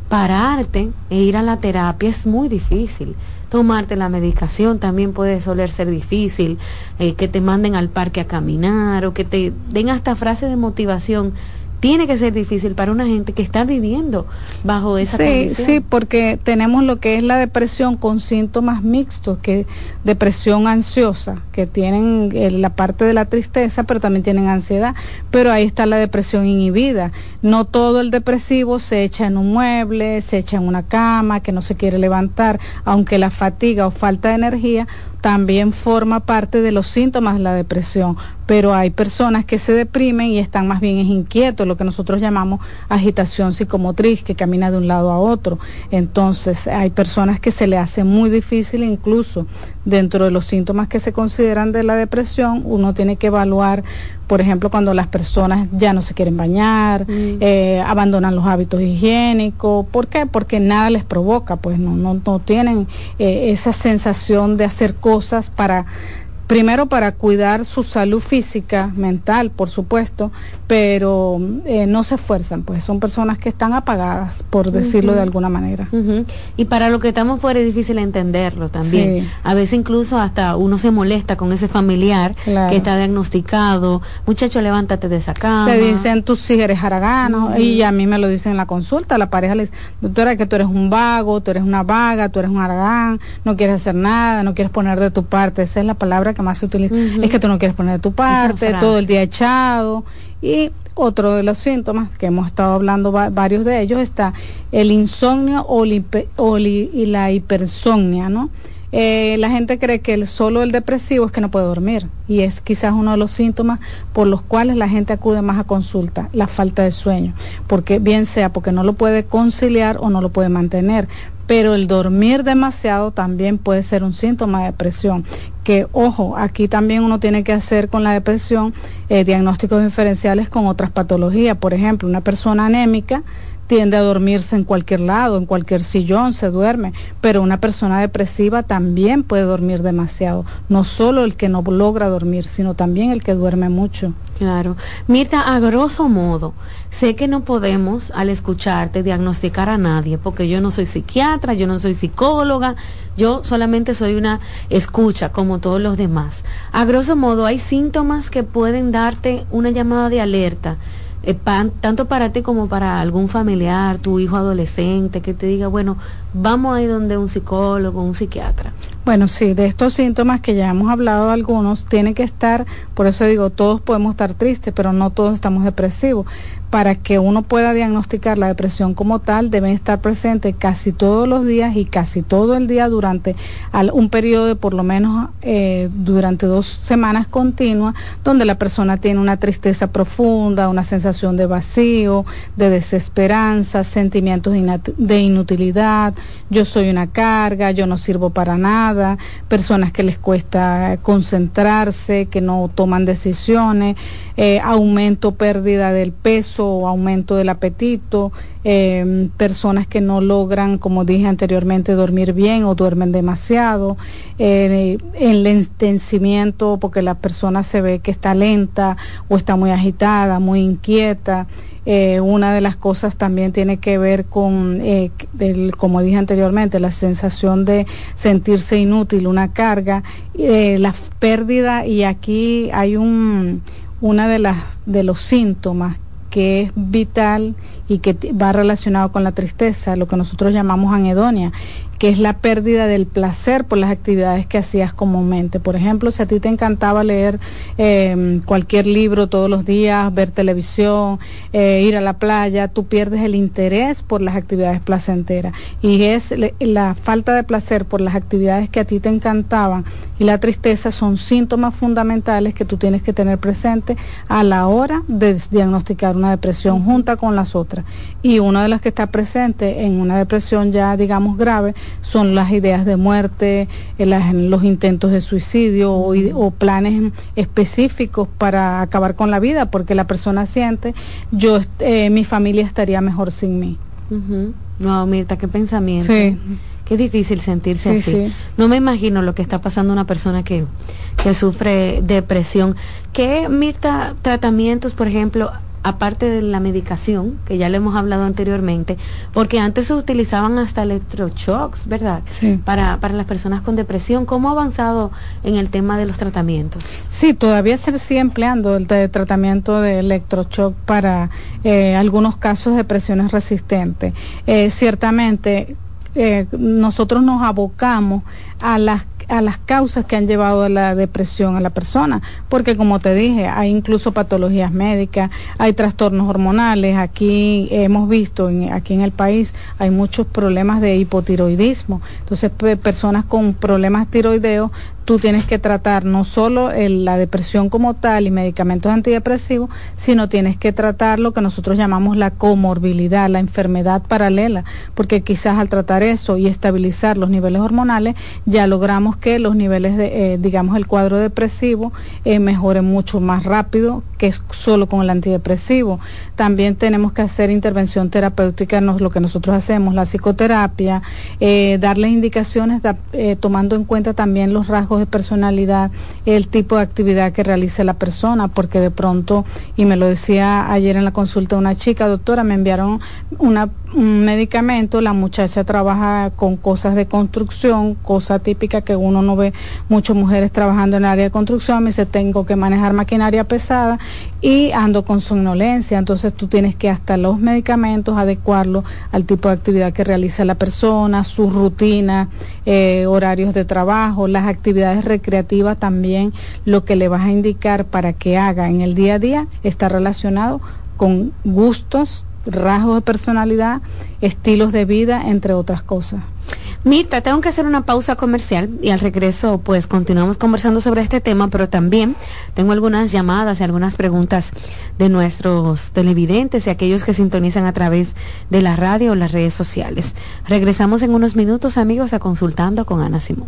pararte e ir a la terapia es muy difícil tomarte la medicación también puede soler ser difícil, eh, que te manden al parque a caminar o que te den hasta frases de motivación tiene que ser difícil para una gente que está viviendo bajo esa sí, condición. Sí, porque tenemos lo que es la depresión con síntomas mixtos, que depresión ansiosa, que tienen eh, la parte de la tristeza, pero también tienen ansiedad. Pero ahí está la depresión inhibida. No todo el depresivo se echa en un mueble, se echa en una cama, que no se quiere levantar, aunque la fatiga o falta de energía también forma parte de los síntomas de la depresión, pero hay personas que se deprimen y están más bien inquietos, lo que nosotros llamamos agitación psicomotriz, que camina de un lado a otro. Entonces, hay personas que se le hace muy difícil, incluso dentro de los síntomas que se consideran de la depresión, uno tiene que evaluar, por ejemplo, cuando las personas ya no se quieren bañar, eh, abandonan los hábitos higiénicos. ¿Por qué? Porque nada les provoca, pues no, no, no tienen eh, esa sensación de hacer cosas para primero para cuidar su salud física, mental, por supuesto, pero eh, no se esfuerzan, pues son personas que están apagadas, por decirlo de alguna manera. Y para los que estamos fuera es difícil entenderlo también. Sí. A veces incluso hasta uno se molesta con ese familiar Claro. que está diagnosticado. Muchacho, levántate de esa cama. Te dicen tú sí eres haragano y a mí me lo dicen en la consulta, la pareja le dice, doctora, que tú eres un vago, tú eres una vaga, tú eres un haragán, no quieres hacer nada, no quieres poner de tu parte, esa es la palabra que más se utiliza, es que tú no quieres poner de tu parte, todo el día echado. Y otro de los síntomas que hemos estado hablando va- varios de ellos está el insomnio o, o li- y la hipersomnia, ¿no? Eh, la gente cree que el, solo el depresivo es que no puede dormir y es quizás uno de los síntomas por los cuales la gente acude más a consulta, la falta de sueño, porque bien sea porque no lo puede conciliar o no lo puede mantener, pero el dormir demasiado también puede ser un síntoma de depresión, que ojo, aquí también uno tiene que hacer con la depresión eh, diagnósticos diferenciales con otras patologías, por ejemplo, una persona anémica tiende a dormirse en cualquier lado, en cualquier sillón se duerme, pero una persona depresiva también puede dormir demasiado, no solo el que no logra dormir, sino también el que duerme mucho. Claro. Mirta, a grosso modo, sé que no podemos, al escucharte, diagnosticar a nadie, porque yo no soy psiquiatra, yo no soy psicóloga, yo solamente soy una escucha, como todos los demás. A grosso modo, hay síntomas que pueden darte una llamada de alerta, eh, tanto para ti como para algún familiar, tu hijo adolescente, que te diga, bueno, vamos a ir donde un psicólogo, un psiquiatra. Bueno, sí, de estos síntomas que ya hemos hablado algunos, tiene que estar, por eso digo, todos podemos estar tristes, pero no todos estamos depresivos. Para que uno pueda diagnosticar la depresión como tal, deben estar presentes casi todos los días y casi todo el día durante un periodo de por lo menos eh, durante dos semanas continuas, donde la persona tiene una tristeza profunda, una sensación de vacío, de desesperanza, sentimientos de inutilidad, yo soy una carga, yo no sirvo para nada, personas que les cuesta concentrarse, que no toman decisiones, eh, aumento, pérdida del peso o aumento del apetito, eh, personas que no logran, como dije anteriormente, dormir bien o duermen demasiado, eh, el enlentecimiento porque la persona se ve que está lenta o está muy agitada, muy inquieta. Eh, una de las cosas también tiene que ver con, eh, como dije anteriormente, la sensación de sentirse inútil, una carga, eh, la pérdida y aquí hay un, una de las de los síntomas que es vital y que va relacionado con la tristeza, lo que nosotros llamamos anedonia, que es la pérdida del placer por las actividades que hacías comúnmente. Por ejemplo, si a ti te encantaba leer eh, cualquier libro todos los días, ver televisión, eh, ir a la playa, tú pierdes el interés por las actividades placenteras. Y es le- la falta de placer por las actividades que a ti te encantaban y la tristeza son síntomas fundamentales que tú tienes que tener presente a la hora de diagnosticar una depresión junta con las otras. Y una de las que está presente en una depresión ya, digamos, grave son las ideas de muerte, eh, las- los intentos de suicidio o, planes específicos para acabar con la vida, porque la persona siente, yo, eh, mi familia estaría mejor sin mí. No, Mirta, qué pensamiento. Sí. Qué difícil sentirse Sí, así. sí. No me imagino lo que está pasando una persona que, que sufre depresión. ¿Qué, Mirta, tratamientos, por ejemplo, aparte de la medicación, que ya le hemos hablado anteriormente, porque antes se utilizaban hasta electroshocks, ¿verdad? Sí. Para, para las personas con depresión. ¿Cómo ha avanzado en el tema de los tratamientos? Sí, todavía se sigue empleando el de tratamiento de electroshock para eh, algunos casos de presiones resistentes. Eh, ciertamente, eh, nosotros nos abocamos a las a las causas que han llevado a la depresión a la persona, porque como te dije, hay incluso patologías médicas, hay trastornos hormonales, aquí hemos visto, en, aquí en el país hay muchos problemas de hipotiroidismo, entonces personas con problemas tiroideos tú tienes que tratar no solo la depresión como tal y medicamentos antidepresivos, sino tienes que tratar lo que nosotros llamamos la comorbilidad, la enfermedad paralela, porque quizás al tratar eso y estabilizar los niveles hormonales, ya logramos que los niveles de, eh, digamos, el cuadro depresivo eh, mejoren mucho más rápido que solo con el antidepresivo. También tenemos que hacer intervención terapéutica, no, lo que nosotros hacemos, la psicoterapia, eh, darle indicaciones tomando en cuenta también los rasgos de personalidad, el tipo de actividad que realice la persona, porque de pronto, y me lo decía ayer en la consulta una chica, doctora, me enviaron una, un medicamento, la muchacha trabaja con cosas de construcción, cosa típica que uno no ve muchas mujeres trabajando en el área de construcción, me dice, tengo que manejar maquinaria pesada y ando con somnolencia, entonces tú tienes que hasta los medicamentos adecuarlos al tipo de actividad que realiza la persona, su rutina, eh, horarios de trabajo, las actividades recreativas también, lo que le vas a indicar para que haga en el día a día está relacionado con gustos, rasgos de personalidad, estilos de vida, entre otras cosas. Mirta, tengo que hacer una pausa comercial y al regreso pues continuamos conversando sobre este tema, pero también tengo algunas llamadas y algunas preguntas de nuestros televidentes y aquellos que sintonizan a través de la radio o las redes sociales. Regresamos en unos minutos amigos a Consultando con Ana Simón.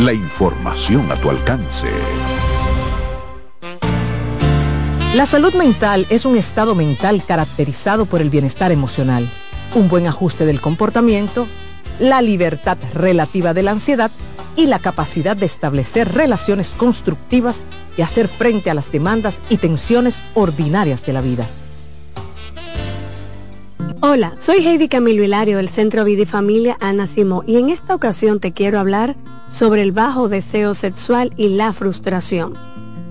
La información a tu alcance. La salud mental es un estado mental caracterizado por el bienestar emocional, un buen ajuste del comportamiento, la libertad relativa de la ansiedad y la capacidad de establecer relaciones constructivas y hacer frente a las demandas y tensiones ordinarias de la vida. Hola, soy Heidi Camilo Hilario del Centro Vida y Familia Ana Simó y en esta ocasión te quiero hablar sobre el bajo deseo sexual y la frustración.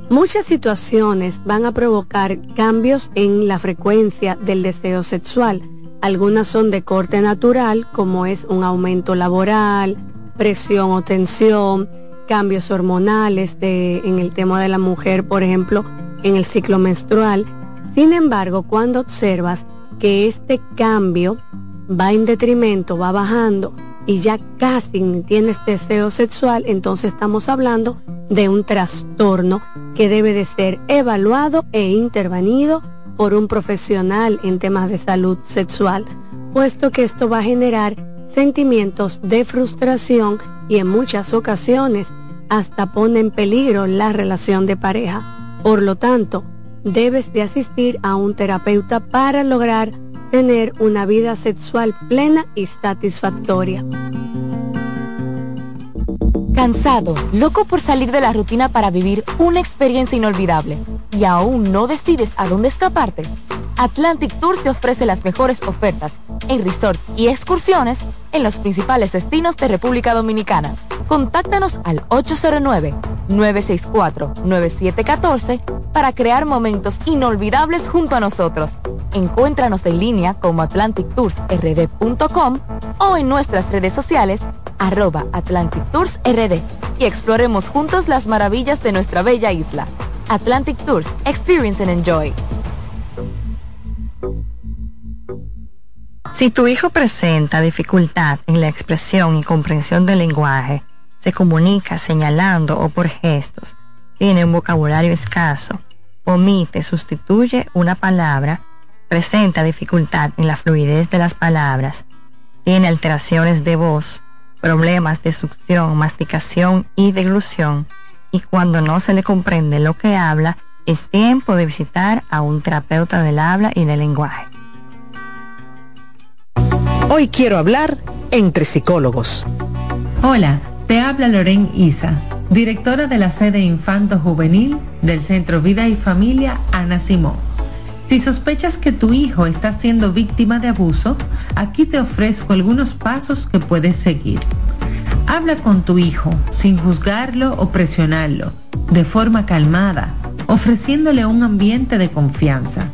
Muchas situaciones van a provocar cambios en la frecuencia del deseo sexual. Algunas son de corte natural, como es un aumento laboral, presión o tensión, cambios hormonales en el tema de la mujer, por ejemplo, en el ciclo menstrual. Sin embargo, cuando observas que este cambio va en detrimento, va bajando y ya casi tienes deseo sexual, entonces estamos hablando de un trastorno que debe de ser evaluado e intervenido por un profesional en temas de salud sexual, puesto que esto va a generar sentimientos de frustración y en muchas ocasiones hasta pone en peligro la relación de pareja. Por lo tanto, debes de asistir a un terapeuta para lograr tener una vida sexual plena y satisfactoria. Cansado, loco por salir de la rutina para vivir una experiencia inolvidable y aún no decides a dónde escaparte. Atlantic Tour te ofrece las mejores ofertas en resorts y excursiones en los principales destinos de República Dominicana. Contáctanos al 809-964-9714 para crear momentos inolvidables junto a nosotros. Encuéntranos en línea como atlantictoursrd.com o en nuestras redes sociales arroba Atlantic Tours RD y exploremos juntos las maravillas de nuestra bella isla. Atlantic Tours, experience and enjoy. Si tu hijo presenta dificultad en la expresión y comprensión del lenguaje, se comunica señalando o por gestos, tiene un vocabulario escaso, omite, sustituye una palabra, presenta dificultad en la fluidez de las palabras, tiene alteraciones de voz, problemas de succión, masticación y deglución, y cuando no se le comprende lo que habla, es tiempo de visitar a un terapeuta del habla y del lenguaje. Hoy quiero hablar entre psicólogos. Hola, te habla Loren Isa, directora de la sede Infanto Juvenil del Centro Vida y Familia Ana Simón. Si sospechas que tu hijo está siendo víctima de abuso, aquí te ofrezco algunos pasos que puedes seguir. Habla con tu hijo sin juzgarlo o presionarlo, de forma calmada, ofreciéndole un ambiente de confianza.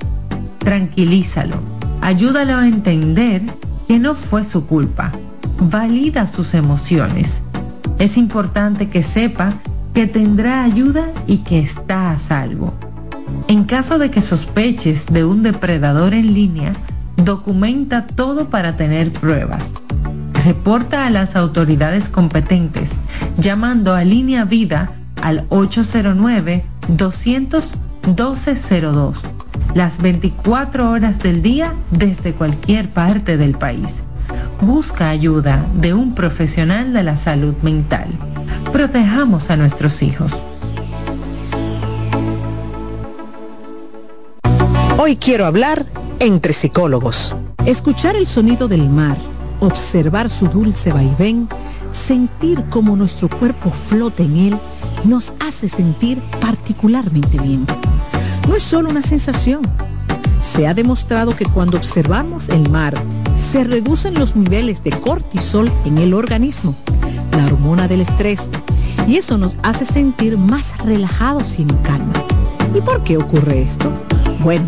Tranquilízalo, ayúdalo a entender que no fue su culpa. Valida sus emociones. Es importante que sepa que tendrá ayuda y que está a salvo. En caso de que sospeches de un depredador en línea, documenta todo para tener pruebas. Reporta a las autoridades competentes llamando a Línea Vida al 809-200-1202 las 24 horas del día desde cualquier parte del país. Busca ayuda de un profesional de la salud mental. Protejamos a nuestros hijos. Hoy quiero hablar entre psicólogos. Escuchar el sonido del mar, observar su dulce vaivén, sentir cómo nuestro cuerpo flota en él, nos hace sentir particularmente bien no es solo una sensación. Se ha demostrado que cuando observamos el mar, se reducen los niveles de cortisol en el organismo, la hormona del estrés, y eso nos hace sentir más relajados y en calma. ¿Y por qué ocurre esto? Bueno,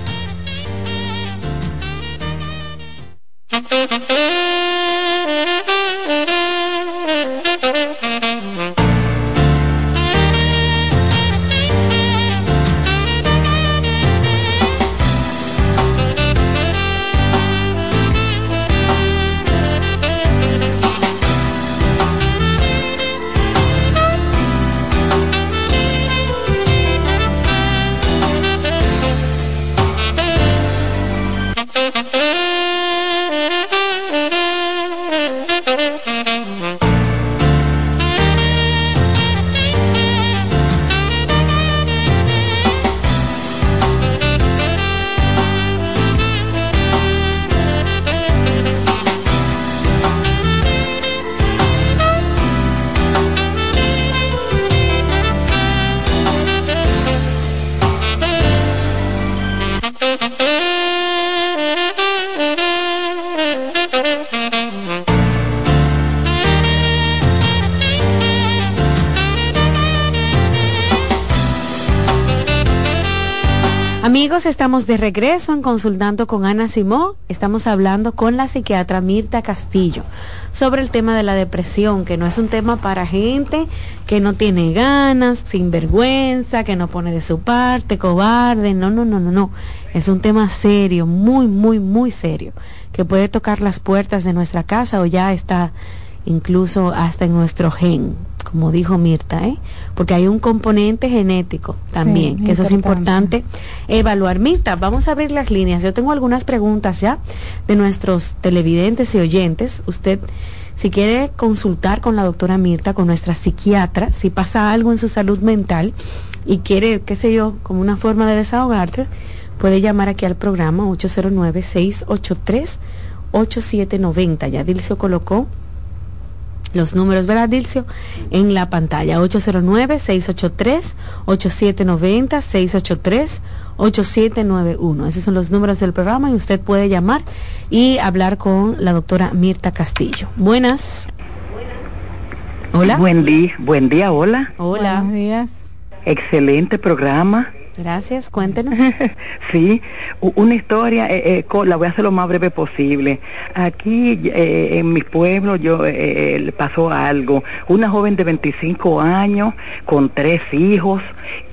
De regreso en Consultando con Ana Simón. Estamos hablando con la psiquiatra Mirta Castillo sobre el tema de la depresión, que no es un tema para gente que no tiene ganas, sin vergüenza, que no pone de su parte, cobarde. No, no, no, no, no. Es un tema serio, muy, muy, muy serio, que puede tocar las puertas de nuestra casa o ya está incluso hasta en nuestro gen, como dijo Mirta, ¿eh? porque hay un componente genético también, que eso es importante evaluar. Mirta, vamos a abrir las líneas. Yo tengo algunas preguntas ya de nuestros televidentes y oyentes. Usted, si quiere consultar con la doctora Mirta, con nuestra psiquiatra, si pasa algo en su salud mental y quiere, qué sé yo, como una forma de desahogarte, puede llamar aquí al programa 809-683-8790. Ya Dilcio colocó los números, ¿verdad, Dilcio? En la pantalla, 809-683-8790, 683-8791. Esos son los números del programa y usted puede llamar y hablar con la doctora Mirta Castillo. Buenas. Hola. Buen día, buen día, hola. Hola. Buenos días. Excelente programa. Gracias, cuéntenos. sí, una historia, eh, eh, la voy a hacer lo más breve posible. Aquí eh, en mi pueblo yo pasó algo. Una joven de 25 años con tres hijos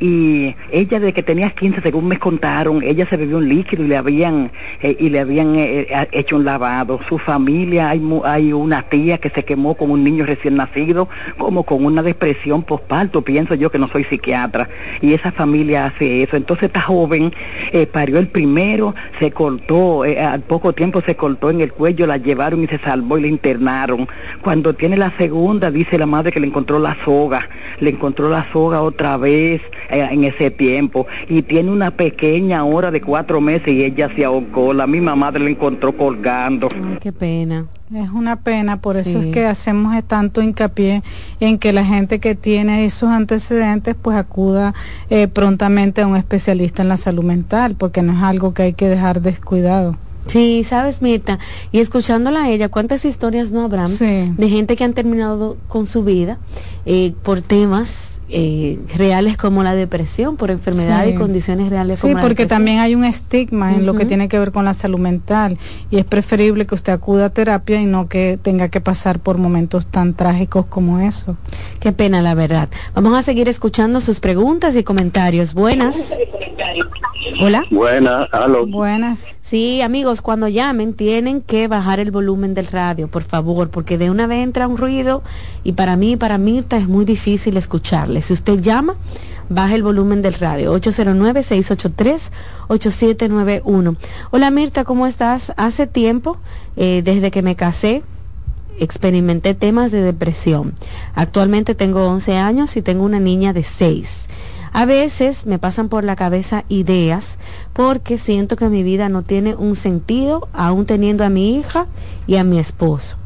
y ella de que tenía 15, según me contaron, ella se bebió un líquido y le habían y le habían hecho un lavado. Su familia hay hay una tía que se quemó con un niño recién nacido, como con una depresión postparto. Pienso yo que no soy psiquiatra y esa familia hace eso. Entonces esta joven eh, parió el primero, se cortó, eh, al poco tiempo se cortó en el cuello, la llevaron y se salvó y la internaron. Cuando tiene la segunda, dice la madre que le encontró la soga, le encontró la soga otra vez eh, en ese tiempo y tiene una pequeña hora de cuatro meses y ella se ahogó, la misma madre la encontró colgando. qué pena. Es una pena, por eso es que hacemos tanto hincapié en que la gente que tiene esos antecedentes pues acuda eh, prontamente a un especialista en la salud mental, porque no es algo que hay que dejar descuidado. Sí, sabes, Mirta, y escuchándola a ella, ¿cuántas historias no habrán de gente que han terminado con su vida eh, por temas eh, reales como la depresión, por enfermedades y condiciones reales sí, porque también hay un estigma en lo que tiene que ver con la salud mental y es preferible que usted acuda a terapia y no que tenga que pasar por momentos tan trágicos como eso. Qué pena, la verdad. Vamos a seguir escuchando sus preguntas y comentarios. Buenas. Hola. Buenas, Buenas. Sí, amigos, cuando llamen tienen que bajar el volumen del radio, por favor, porque de una vez entra un ruido y para mí, para Mirta, es muy difícil escucharle. Si usted llama, baja el volumen del radio. 809-683-8791. Hola Mirta, ¿cómo estás? Hace tiempo, eh, desde que me casé, experimenté temas de depresión. Actualmente tengo 11 años y tengo una niña de 6. A veces me pasan por la cabeza ideas porque siento que mi vida no tiene un sentido aún teniendo a mi hija y a mi esposo.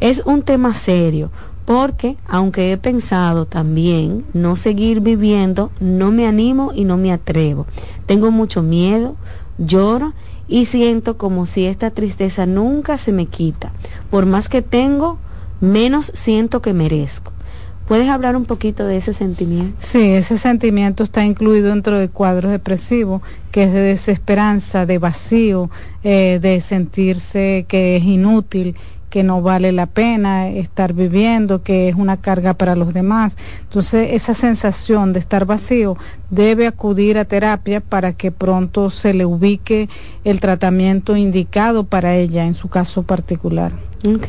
Es un tema serio porque aunque he pensado también no seguir viviendo, no me animo y no me atrevo. Tengo mucho miedo, lloro y siento como si esta tristeza nunca se me quita. Por más que tengo, menos siento que merezco. ¿Puedes hablar un poquito de ese sentimiento? Sí, ese sentimiento está incluido dentro de cuadros depresivos, que es de desesperanza, de vacío, eh, de sentirse que es inútil que no vale la pena estar viviendo, que es una carga para los demás. Entonces, esa sensación de estar vacío debe acudir a terapia para que pronto se le ubique el tratamiento indicado para ella en su caso particular. Ok,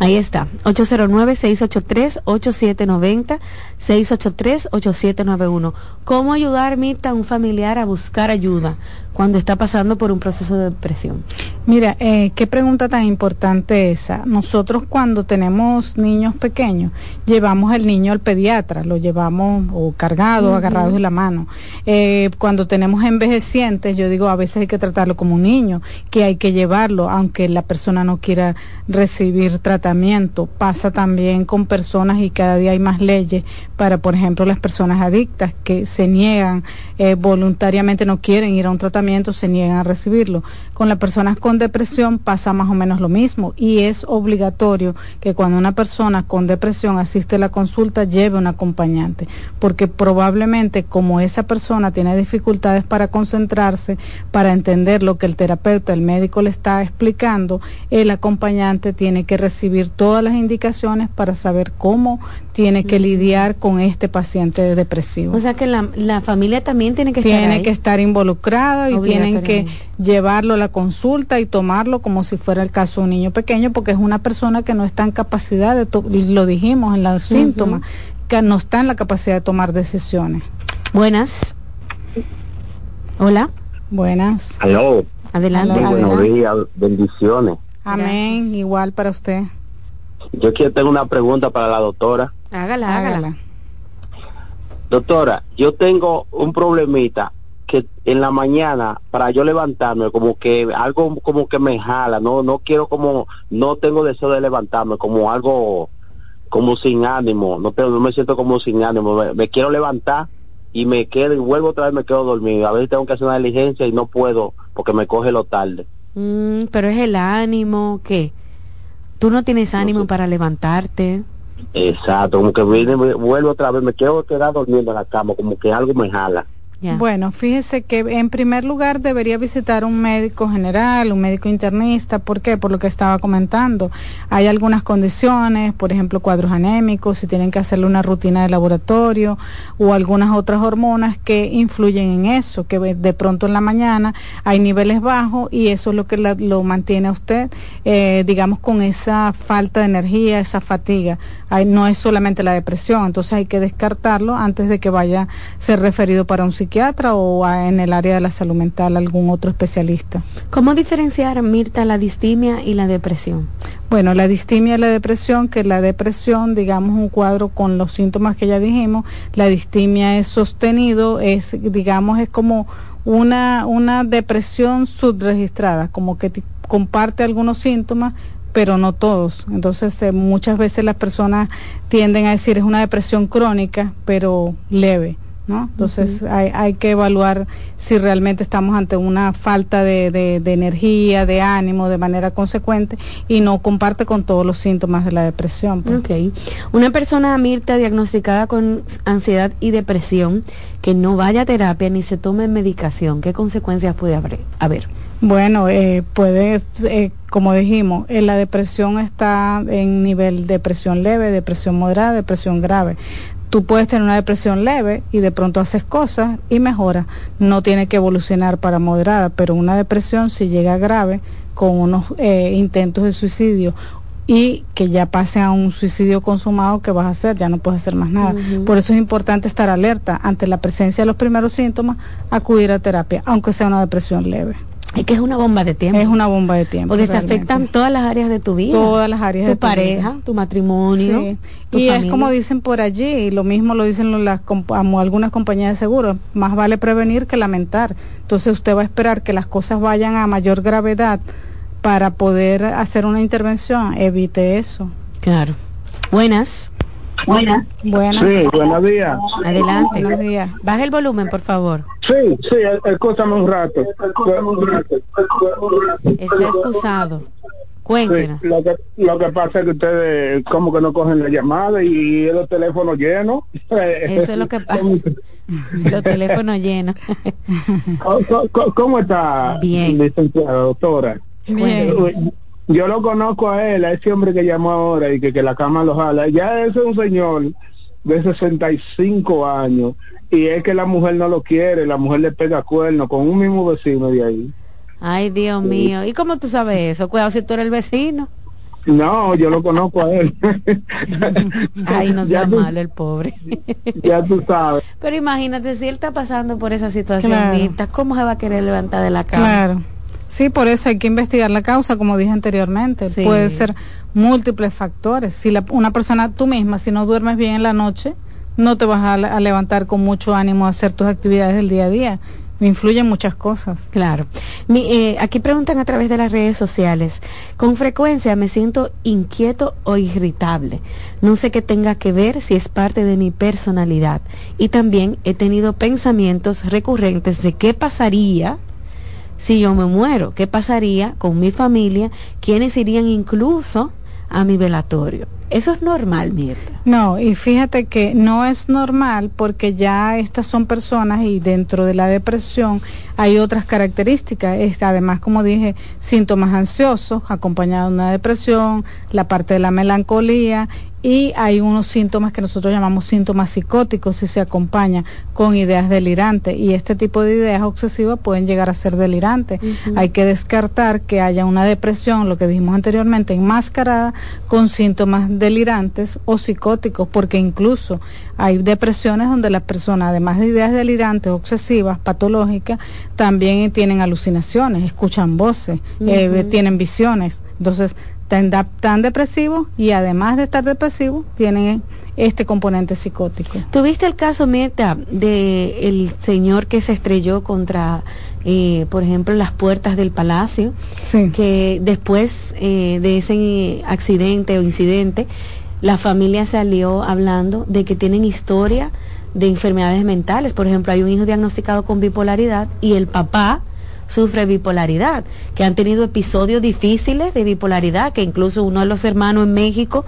ahí está. 809-683-8790, 683-8791. ¿Cómo ayudar, Mirta, a un familiar a buscar ayuda cuando está pasando por un proceso de depresión? Mira, eh, qué pregunta tan importante esa. Nosotros cuando tenemos niños pequeños, llevamos el niño al pediatra, lo llevamos o cargado, agarrado de la mano. Eh, cuando tenemos envejecientes, yo digo, a veces hay que tratarlo como un niño, que hay que llevarlo, aunque la persona no quiera recibir tratamiento. Pasa también con personas y cada día hay más leyes para, por ejemplo, las personas adictas que se niegan eh, voluntariamente, no quieren ir a un tratamiento, se niegan a recibirlo. Con las personas con depresión pasa más o menos lo mismo y es obligatorio que cuando una persona con depresión asiste a la consulta lleve un acompañante, porque probablemente como esa persona tiene dificultades para concentrarse, para entender lo que el terapeuta, el médico le está explicando, el acompañante tiene que recibir todas las indicaciones para saber cómo tiene que lidiar con este paciente depresivo. O sea que la, familia también tiene que estar Tiene que estar involucrada y tienen que llevarlo a la consulta y tomarlo como si fuera el caso de un niño pequeño, porque es una persona que no está en capacidad de, lo dijimos en los síntomas, que no está en la capacidad de tomar decisiones. Buenas. Hola. Buenas. Aló. Adelante. buenos días, bendiciones. Amén, igual para usted. Yo quiero tener una pregunta para la doctora. Hágala, hágala. Doctora, yo tengo un problemita que en la mañana para yo levantarme como que algo como que me jala, no no quiero como no tengo deseo de levantarme, como algo como sin ánimo, no, tengo, no me siento como sin ánimo, me, me quiero levantar y me quedo y vuelvo otra vez, me quedo dormido. A veces tengo que hacer una diligencia y no puedo porque me coge lo tarde. Mm, pero es el ánimo, ¿qué? Tú no tienes ánimo para levantarte. Exacto, como que viene, vuelvo otra vez, me quedo quedar durmiendo en la cama, como que algo me jala. Bueno, fíjese que en primer lugar debería visitar un médico general, un médico internista. ¿Por qué? Por lo que estaba comentando. Hay algunas condiciones, por ejemplo, cuadros anémicos, si tienen que hacerle una rutina de laboratorio o algunas otras hormonas que influyen en eso, que de pronto en la mañana hay niveles bajos y eso es lo que la- lo mantiene a usted, eh, digamos, con esa falta de energía, esa fatiga. No es solamente la depresión, entonces hay que descartarlo antes de que vaya a ser referido para un psiquiatra o en el área de la salud mental algún otro especialista. ¿Cómo diferenciar, Mirta, la distimia y la depresión? Bueno, la distimia y la depresión, que la depresión, digamos, un cuadro con los síntomas que ya dijimos, la distimia es sostenido, es, digamos, es como una, una depresión subregistrada, como que comparte algunos síntomas, pero no todos. Entonces, eh, muchas veces las personas tienden a decir es una depresión crónica, pero leve. ¿No? Entonces hay, hay que evaluar si realmente estamos ante una falta de, de- de energía, de ánimo, de manera consecuente y no comparte con todos los síntomas de la depresión. pues. Ok. Una persona, Mirta, diagnosticada con ansiedad y depresión, que no vaya a terapia ni se tome medicación, ¿qué consecuencias puede haber? haber? Bueno, eh, puede, eh, como dijimos, eh, la depresión está en nivel depresión leve, depresión moderada, depresión grave. Tú puedes tener una depresión leve y de pronto haces cosas y mejora. No tiene que evolucionar para moderada, pero una depresión si llega grave con unos eh, intentos de suicidio y que ya pasen a un suicidio consumado, ¿qué vas a hacer? Ya no puedes hacer más nada. Por eso es importante estar alerta ante la presencia de los primeros síntomas, acudir a terapia, aunque sea una depresión leve. Es que es una bomba de tiempo. Es una bomba de tiempo. Porque se realmente. afectan todas las áreas de tu vida. Todas las áreas tu de tu pareja, vida. tu matrimonio. Sí. tu Y es como dicen por allí, y lo mismo lo dicen las, algunas compañías de seguro, más vale prevenir que lamentar. Entonces usted va a esperar que las cosas vayan a mayor gravedad para poder hacer una intervención. Evite eso. Claro. Buenas. Buenas. Buenas. Sí, buenos días. Adelante. Buenos días. Baja el volumen, por favor. Sí, sí, escúchame un rato. Está excusado. Cuéntenos. Sí, lo, que, lo que pasa es que ustedes como que no cogen la llamada y los teléfonos llenos. Eso es lo que pasa. Los teléfonos llenos. ¿Cómo, cómo- cómo está, Bien. licenciada doctora? Bien. Yo lo conozco a él, a ese hombre que llamó ahora y que, que la cama lo jala. Ya ese es un señor de 65 años y es que la mujer no lo quiere, la mujer le pega cuerno con un mismo vecino de ahí. Ay, Dios mío. ¿Y cómo tú sabes eso? Cuidado si tú eres el vecino. No, yo lo conozco a él. Ay, no sea tú- malo el pobre. ya tú sabes. Pero imagínate, si él está pasando por esa situación, Claro. Mirta, ¿cómo se va a querer levantar de la cama? Claro. Sí, por eso hay que investigar la causa, como dije anteriormente. Sí. Puede ser múltiples factores. Si la- una persona, tú misma, si no duermes bien en la noche, no te vas a, a levantar con mucho ánimo a hacer tus actividades del día a día. Influyen muchas cosas. Claro. Mi- eh, aquí preguntan a través de las redes sociales. Con frecuencia me siento inquieto o irritable. No sé qué tenga que ver si es parte de mi personalidad. Y también he tenido pensamientos recurrentes de qué pasaría si yo me muero, qué pasaría con mi familia, quiénes irían incluso a mi velatorio. Eso es normal, Mirta. No, y fíjate que no es normal porque ya estas son personas y dentro de la depresión hay otras características. Es, además, como dije, síntomas ansiosos acompañados de una depresión, la parte de la melancolía y hay unos síntomas que nosotros llamamos síntomas psicóticos si se acompaña con ideas delirantes y este tipo de ideas obsesivas pueden llegar a ser delirantes. Hay que descartar que haya una depresión, lo que dijimos anteriormente, enmascarada con síntomas delirantes o psicóticos, porque incluso hay depresiones donde las personas, además de ideas delirantes, obsesivas, patológicas, también tienen alucinaciones, escuchan voces, eh, tienen visiones. Entonces, tan, depresivos y además de estar depresivos, tienen este componente psicótico. ¿Tuviste el caso, Mirta, de el señor que se estrelló contra, eh, por ejemplo, las puertas del palacio? Sí. Que después eh, de ese accidente o incidente la familia salió hablando de que tienen historia de enfermedades mentales. Por ejemplo, hay un hijo diagnosticado con bipolaridad y el papá sufre bipolaridad, que han tenido episodios difíciles de bipolaridad, que incluso uno de los hermanos en México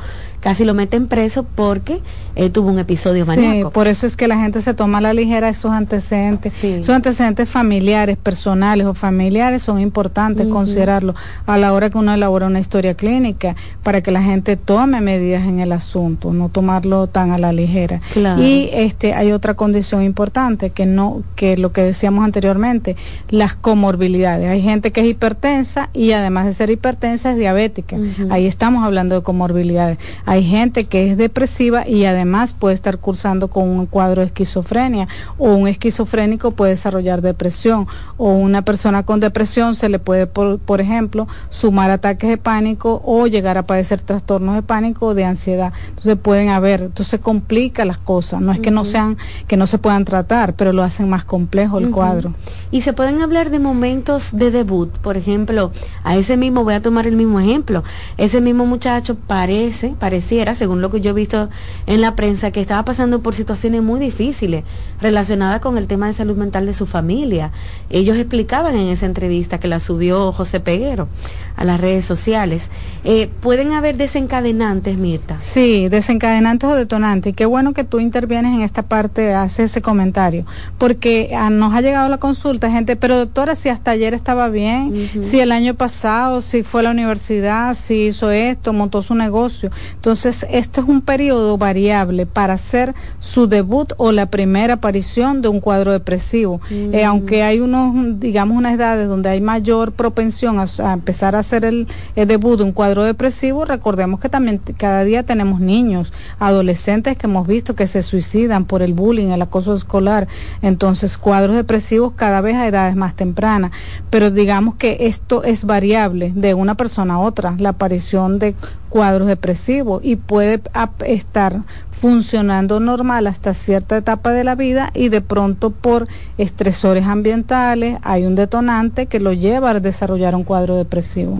casi lo meten preso porque eh, tuvo un episodio maníaco. Sí, por eso es que la gente se toma a la ligera esos antecedentes. Esos antecedentes familiares, personales o familiares son importantes considerarlos a la hora que uno elabora una historia clínica para que la gente tome medidas en el asunto, no tomarlo tan a la ligera. Y este hay otra condición importante que no que lo que decíamos anteriormente, las comorbilidades. Hay gente que es hipertensa y además de ser hipertensa es diabética. Ahí estamos hablando de comorbilidades. Hay gente que es depresiva y además puede estar cursando con un cuadro de esquizofrenia o un esquizofrénico puede desarrollar depresión o una persona con depresión se le puede, por, ejemplo, sumar ataques de pánico o llegar a padecer trastornos de pánico o de ansiedad. Entonces pueden haber, entonces complica las cosas. No es que no sean, que no se puedan tratar, pero lo hacen más complejo el cuadro. Y se pueden hablar de momentos de debut, por ejemplo, a ese mismo, voy a tomar el mismo ejemplo, ese mismo muchacho parece, parece según lo que yo he visto en la prensa, que estaba pasando por situaciones muy difíciles relacionadas con el tema de salud mental de su familia. Ellos explicaban en esa entrevista que la subió José Peguero a las redes sociales. Eh, ¿Pueden haber desencadenantes, Mirta? Sí, desencadenantes o detonantes. Y qué bueno que tú intervienes en esta parte, haces ese comentario, porque ah, nos ha llegado la consulta, gente, pero doctora, si hasta ayer estaba bien, si el año pasado, si fue a la universidad, si hizo esto, montó su negocio. Entonces, este es un periodo variable para hacer su debut o la primera aparición de un cuadro depresivo. Eh, aunque hay unos, digamos, unas edades donde hay mayor propensión a, empezar a hacer el, debut de un cuadro depresivo, recordemos que también cada día tenemos niños, adolescentes que hemos visto que se suicidan por el bullying, el acoso escolar. Entonces, cuadros depresivos cada vez a edades más tempranas. Pero digamos que esto es variable de una persona a otra, la aparición de cuadros depresivos y puede estar funcionando normal hasta cierta etapa de la vida y de pronto por estresores ambientales hay un detonante que lo lleva a desarrollar un cuadro depresivo.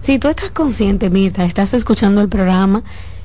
Si tú estás consciente, Mirta, estás escuchando el programa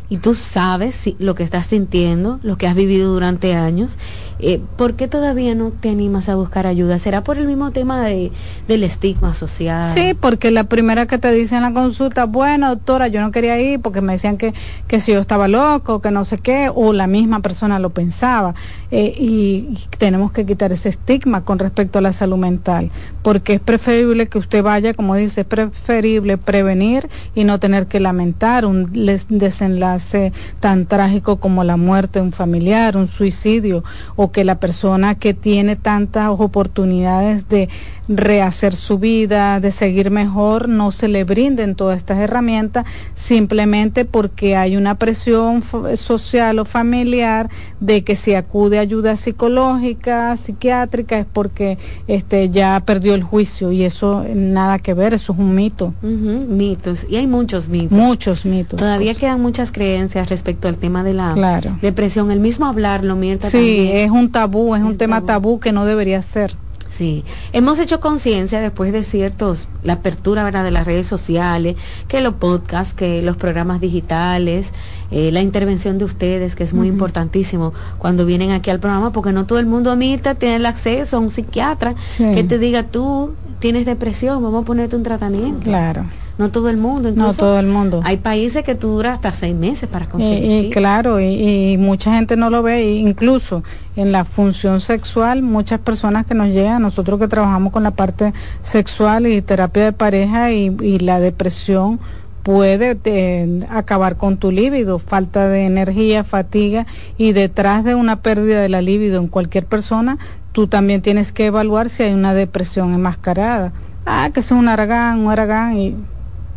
y tú sabes si, lo que estás sintiendo, lo que has vivido durante años, eh, ¿por qué todavía no te animas a buscar ayuda? ¿Será por el mismo tema de, del estigma social? Sí, porque la primera que te dice en la consulta, bueno, doctora, yo no quería ir porque me decían que, que si yo estaba loco, que no sé qué, o la misma persona lo pensaba. Eh, y, tenemos que quitar ese estigma con respecto a la salud mental, porque es preferible que usted vaya, como dice, es preferible prevenir y no tener que lamentar un desenlace tan trágico como la muerte de un familiar, un suicidio, o que la persona que tiene tantas oportunidades de rehacer su vida, de seguir mejor, no se le brinden todas estas herramientas simplemente porque hay una presión social o familiar de que si acude a ayuda psicológica, psiquiátrica, es porque este ya perdió el juicio y eso nada que ver, eso es un mito. Mitos, y hay muchos mitos. Muchos mitos. Todavía quedan muchas creencias respecto al tema de la depresión, el mismo hablarlo, Mirta. Sí, es un tabú, es un tema tabú que no debería ser. Sí, hemos hecho conciencia después de ciertos, la apertura ¿verdad? de las redes sociales, que los podcasts, que los programas digitales, eh, la intervención de ustedes, que es muy importantísimo cuando vienen aquí al programa, porque no todo el mundo, Mirta, tiene el acceso a un psiquiatra que te diga tú tienes depresión, vamos a ponerte un tratamiento. Claro no todo el mundo. no todo el mundo. Hay países que tú duras hasta seis meses para conseguir. Y, claro, y, mucha gente no lo ve, incluso en la función sexual, muchas personas que nos llegan, nosotros que trabajamos con la parte sexual y terapia de pareja y, la depresión puede eh, acabar con tu líbido, falta de energía, fatiga y detrás de una pérdida de la líbido en cualquier persona, tú también tienes que evaluar si hay una depresión enmascarada. Ah, que es un aragán, un aragán y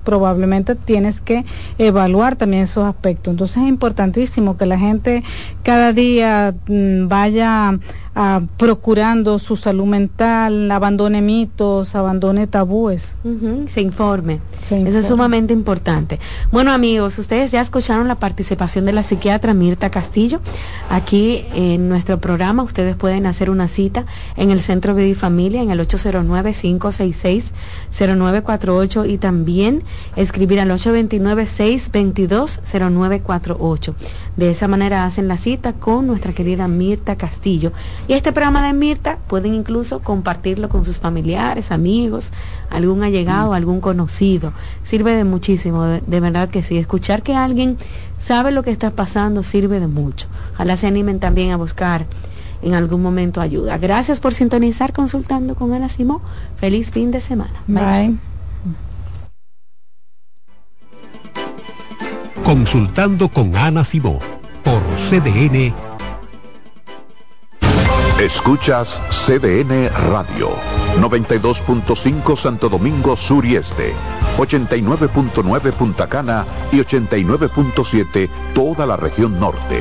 probablemente tienes que evaluar también esos aspectos. Entonces es importantísimo que la gente cada día mm, vaya ah, procurando su salud mental, abandone mitos, abandone tabúes. se, informe. Eso es sumamente importante. Bueno amigos, ustedes ya escucharon la participación de la psiquiatra Mirta Castillo. Aquí en nuestro programa ustedes pueden hacer una cita en el Centro Vida y Familia en el 809-566-0948 y también escribir al 829-622-0948. De esa manera hacen la cita con nuestra querida Mirta Castillo. Y este programa de Mirta pueden incluso compartirlo con sus familiares, amigos, algún allegado, mm. algún conocido. Sirve de muchísimo, de, verdad que sí. Escuchar que alguien sabe lo que está pasando sirve de mucho. Ojalá se animen también a buscar en algún momento ayuda. Gracias por sintonizar consultando con Ana Simó. Feliz fin de semana. Bye. Consultando con Ana Simó por CDN. Escuchas CDN Radio, 92.5 Santo Domingo Sur y Este, 89.9 Punta Cana y 89.7 toda la región norte.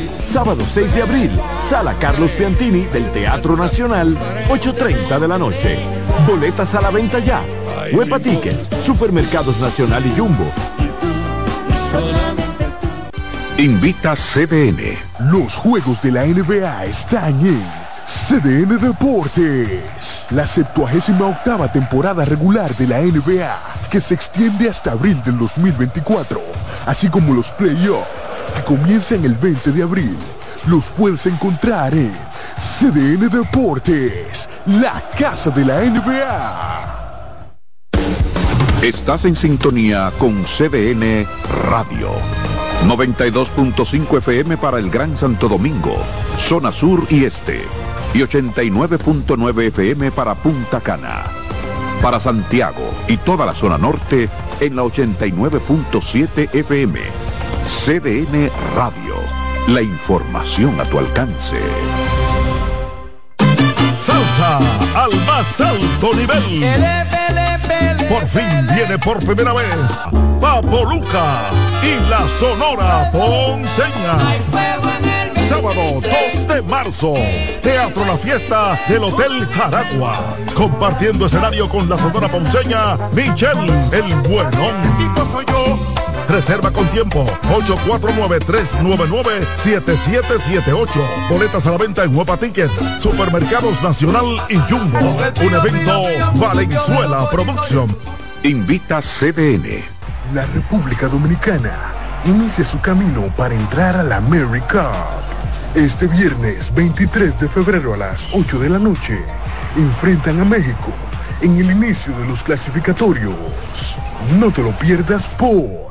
Sábado 6 de abril, Sala Carlos Piantini del Teatro Nacional, 8.30 de la noche. Boletas a la venta ya. Huepa Tickets, Supermercados Nacional y Jumbo. Invita CDN. Los juegos de la NBA están en CDN Deportes. La 78 octava temporada regular de la NBA, que se extiende hasta abril del 2024, así como los playoffs que comienzan el 20 de abril. Los puedes encontrar en CDN Deportes, la casa de la NBA. Estás en sintonía con CDN Radio. 92.5 FM para el Gran Santo Domingo, zona sur y este. Y 89.9 FM para Punta Cana. Para Santiago y toda la zona norte en la 89.7 FM CDN Radio. La información a tu alcance. Salsa al más alto nivel. Por fin viene por primera vez Papo Luca y la Sonora Ponceña. Sábado 2 de marzo, Teatro La Fiesta del Hotel Jaragua. Compartiendo escenario con la Sonora Ponceña, Michelle el Bueno. Reserva con tiempo. 849-399-7778. Boletas a la venta en Huepa Tickets, Supermercados Nacional y Jumbo. Un evento Valenzuela Producción. Invita CDN. La República Dominicana inicia su camino para entrar a la Mary Cup. Este viernes 23 de febrero a las 8 de la noche enfrentan a México en el inicio de los clasificatorios. No te lo pierdas por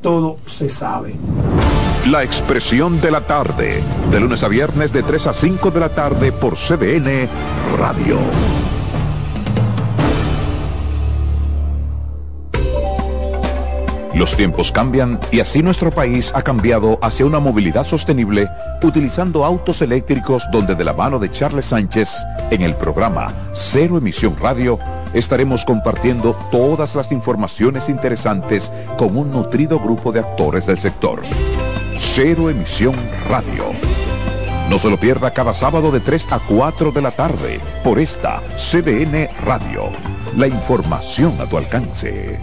todo se sabe. La Expresión de la Tarde, de lunes a viernes de 3 a 5 de la tarde por CDN Radio. Los tiempos cambian y así nuestro país ha cambiado hacia una movilidad sostenible utilizando autos eléctricos donde de la mano de Charles Sánchez en el programa Cero Emisión Radio estaremos compartiendo todas las informaciones interesantes con un nutrido grupo de actores del sector. Cero Emisión Radio. No se lo pierda cada sábado de 3 a 4 de la tarde por esta CDN Radio. La información a tu alcance.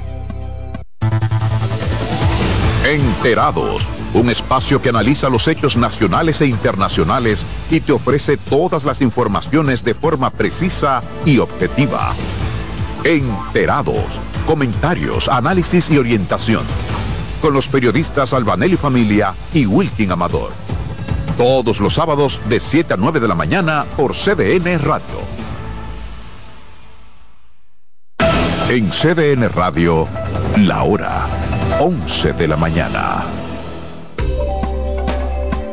Enterados, un espacio que analiza los hechos nacionales e internacionales y te ofrece todas las informaciones de forma precisa y objetiva. Enterados, comentarios, análisis y orientación. Con los periodistas Albanelli Familia y Wilkin Amador. Todos los sábados de 7 a 9 de la mañana por CDN Radio. En CDN Radio, la hora 11 de la mañana.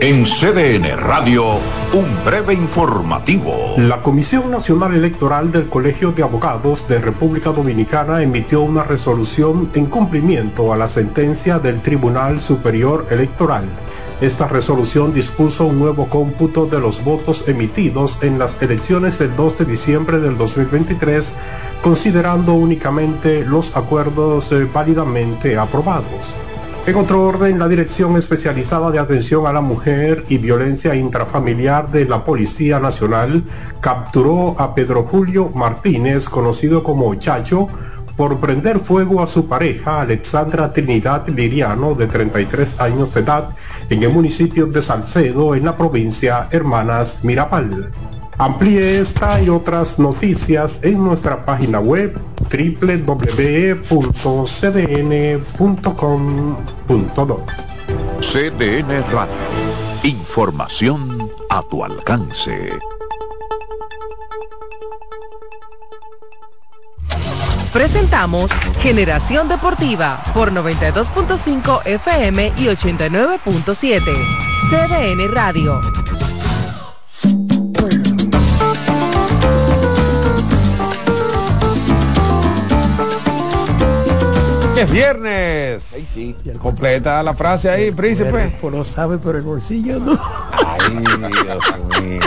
En CDN Radio, un breve informativo. La Comisión Nacional Electoral del Colegio de Abogados de República Dominicana emitió una resolución en cumplimiento a la sentencia del Tribunal Superior Electoral. Esta resolución dispuso un nuevo cómputo de los votos emitidos en las elecciones del 2 de diciembre del 2023, considerando únicamente los acuerdos eh, válidamente aprobados. En otro orden, la Dirección Especializada de Atención a la Mujer y Violencia Intrafamiliar de la Policía Nacional capturó a Pedro Julio Martínez, conocido como Chacho, por prender fuego a su pareja Alexandra Trinidad Liriano, de 33 años de edad, en el municipio de Salcedo, en la provincia Hermanas Mirabal. Amplíe esta y otras noticias en nuestra página web www.cdn.com.do. CDN Radio. Información a tu alcance. Presentamos Generación Deportiva por 92.5 FM y 89.7. CDN Radio. Es viernes. Ay, sí. Completa la frase ahí, príncipe. Pues lo sabe, pero el bolsillo no. Ay, Dios mío.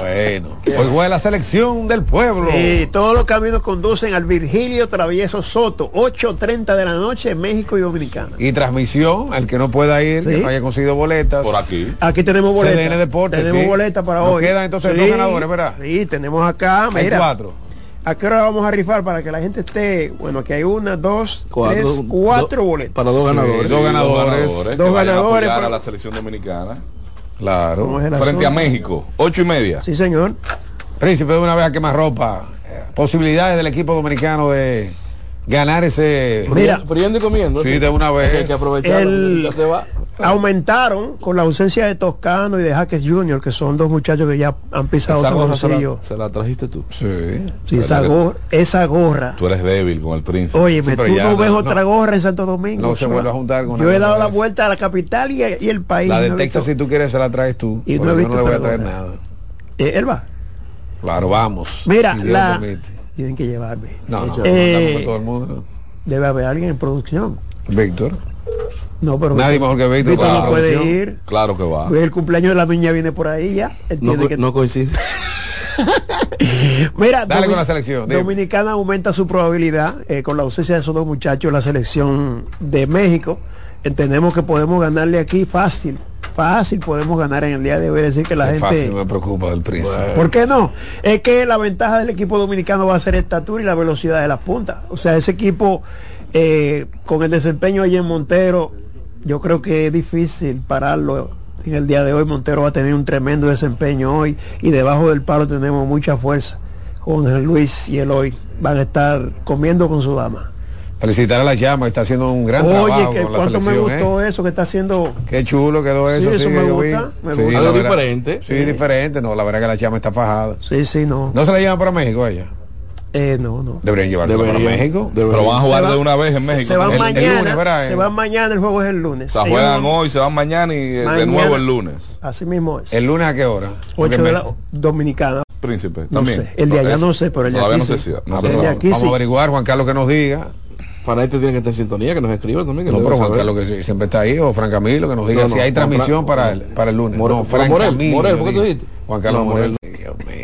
Bueno, hoy juega la selección del pueblo. Sí, todos los caminos conducen al Virgilio Travieso Soto, 8.30 de la noche en México y Dominicana. Y transmisión, al que no pueda ir, Sí. que no haya conseguido boletas. Por aquí. Aquí tenemos boletas. CDN Deportes. Tenemos sí. boletas para Nos hoy. quedan entonces Sí, dos ganadores, ¿verdad? Sí, tenemos acá, Hay mira. cuatro. ¿A qué hora vamos a rifar para que la gente esté? Bueno, aquí hay una, dos, Cuatro, tres, cuatro do- boletas. para dos ganadores. dos ganadores. Dos ganadores, apoyar pero- a la selección dominicana. Claro. ¿Cómo es el Frente a? México, ocho y media. Sí, señor. Príncipe, de una vez a quemar ropa. Posibilidades del equipo dominicano de ganar ese. Mira. Friendo y comiendo. Sí, de una vez. Hay que aprovechar. El- ya se va. Aumentaron con la ausencia de Toscano y de Jaques Junior, que son dos muchachos que ya han pisado Esa gorra se la, se la trajiste tú. Sí. Sí, esa, gorra, esa gorra. Tú eres débil con el príncipe. Oye, Sí, tú no ves no- otra gorra en Santo Domingo. no se vuelve a juntar con Yo he dado la vuelta a la capital y, y el país. La de no Texas, si tú quieres, se la traes tú. Y no he yo visto no le voy a traer gorra. nada. Eh, él va. Claro, vamos. Mira, si la... Tienen que llevarme. No, no, Eh, todo el mundo. Debe haber alguien en producción. Víctor. No, pero Nadie mejor que Víctor. Víctor para no la puede ir. Claro que va. Pues el cumpleaños de la niña viene por ahí ya. No, co- que- no coincide. Mira, Dale con la selección. Dominicana aumenta su probabilidad eh, con la ausencia de esos dos muchachos, la selección de México. Entendemos que podemos ganarle aquí fácil, fácil podemos ganar en el día de hoy. Es decir, que la Ese gente. fácil me preocupa del príncipe. ¿Por qué no? Es que la ventaja del equipo dominicano va a ser estatura y la velocidad de las puntas. O sea, ese equipo eh, con el desempeño allí en Montero, yo creo que es difícil pararlo. En el día de hoy Montero va a tener un tremendo desempeño hoy y debajo del palo tenemos mucha fuerza. Con el Luis y el hoy van a estar comiendo con su dama. Felicitar a la llama, está haciendo un gran Oye, trabajo la cuánto me selección. ¿eh? gustó eso que está haciendo. Qué chulo quedó Sí, eso. eso sí, me que yo gusta, me gusta. Algo diferente. Sí, diferente. No, la verdad que la llama está fajada. Sí, sí, no. ¿No se la llevan para México ella? Eh, no, no. Deberían llevársela para Deberían. México. Deberían. Pero van a jugar Se de va- una vez en se- México. Se van El- el mañana. lunes, ¿verdad? se van mañana, el juego es el lunes. O sea, Ellos juegan van- hoy, se van mañana y eh, de Mañana. nuevo el lunes. Así mismo es. ¿El lunes a qué hora? Porque 8 de la dominicana. Príncipe, No también. sé. El de allá es- no sé, pero el de todavía aquí no sé si. No sé el de si- aquí Vamos sí. a averiguar, Juan Carlos que nos diga. Para este tiene que estar en sintonía, que nos escriba también. Que No, pero Juan saber. Carlos que siempre está ahí, o Fran Camilo que nos diga No, si hay transmisión Fran- para el, para el lunes. Morel- no, Fran Morel, Camilo. Morel, ¿por qué tú dijiste? Juan Carlos. Morel. Dios mío.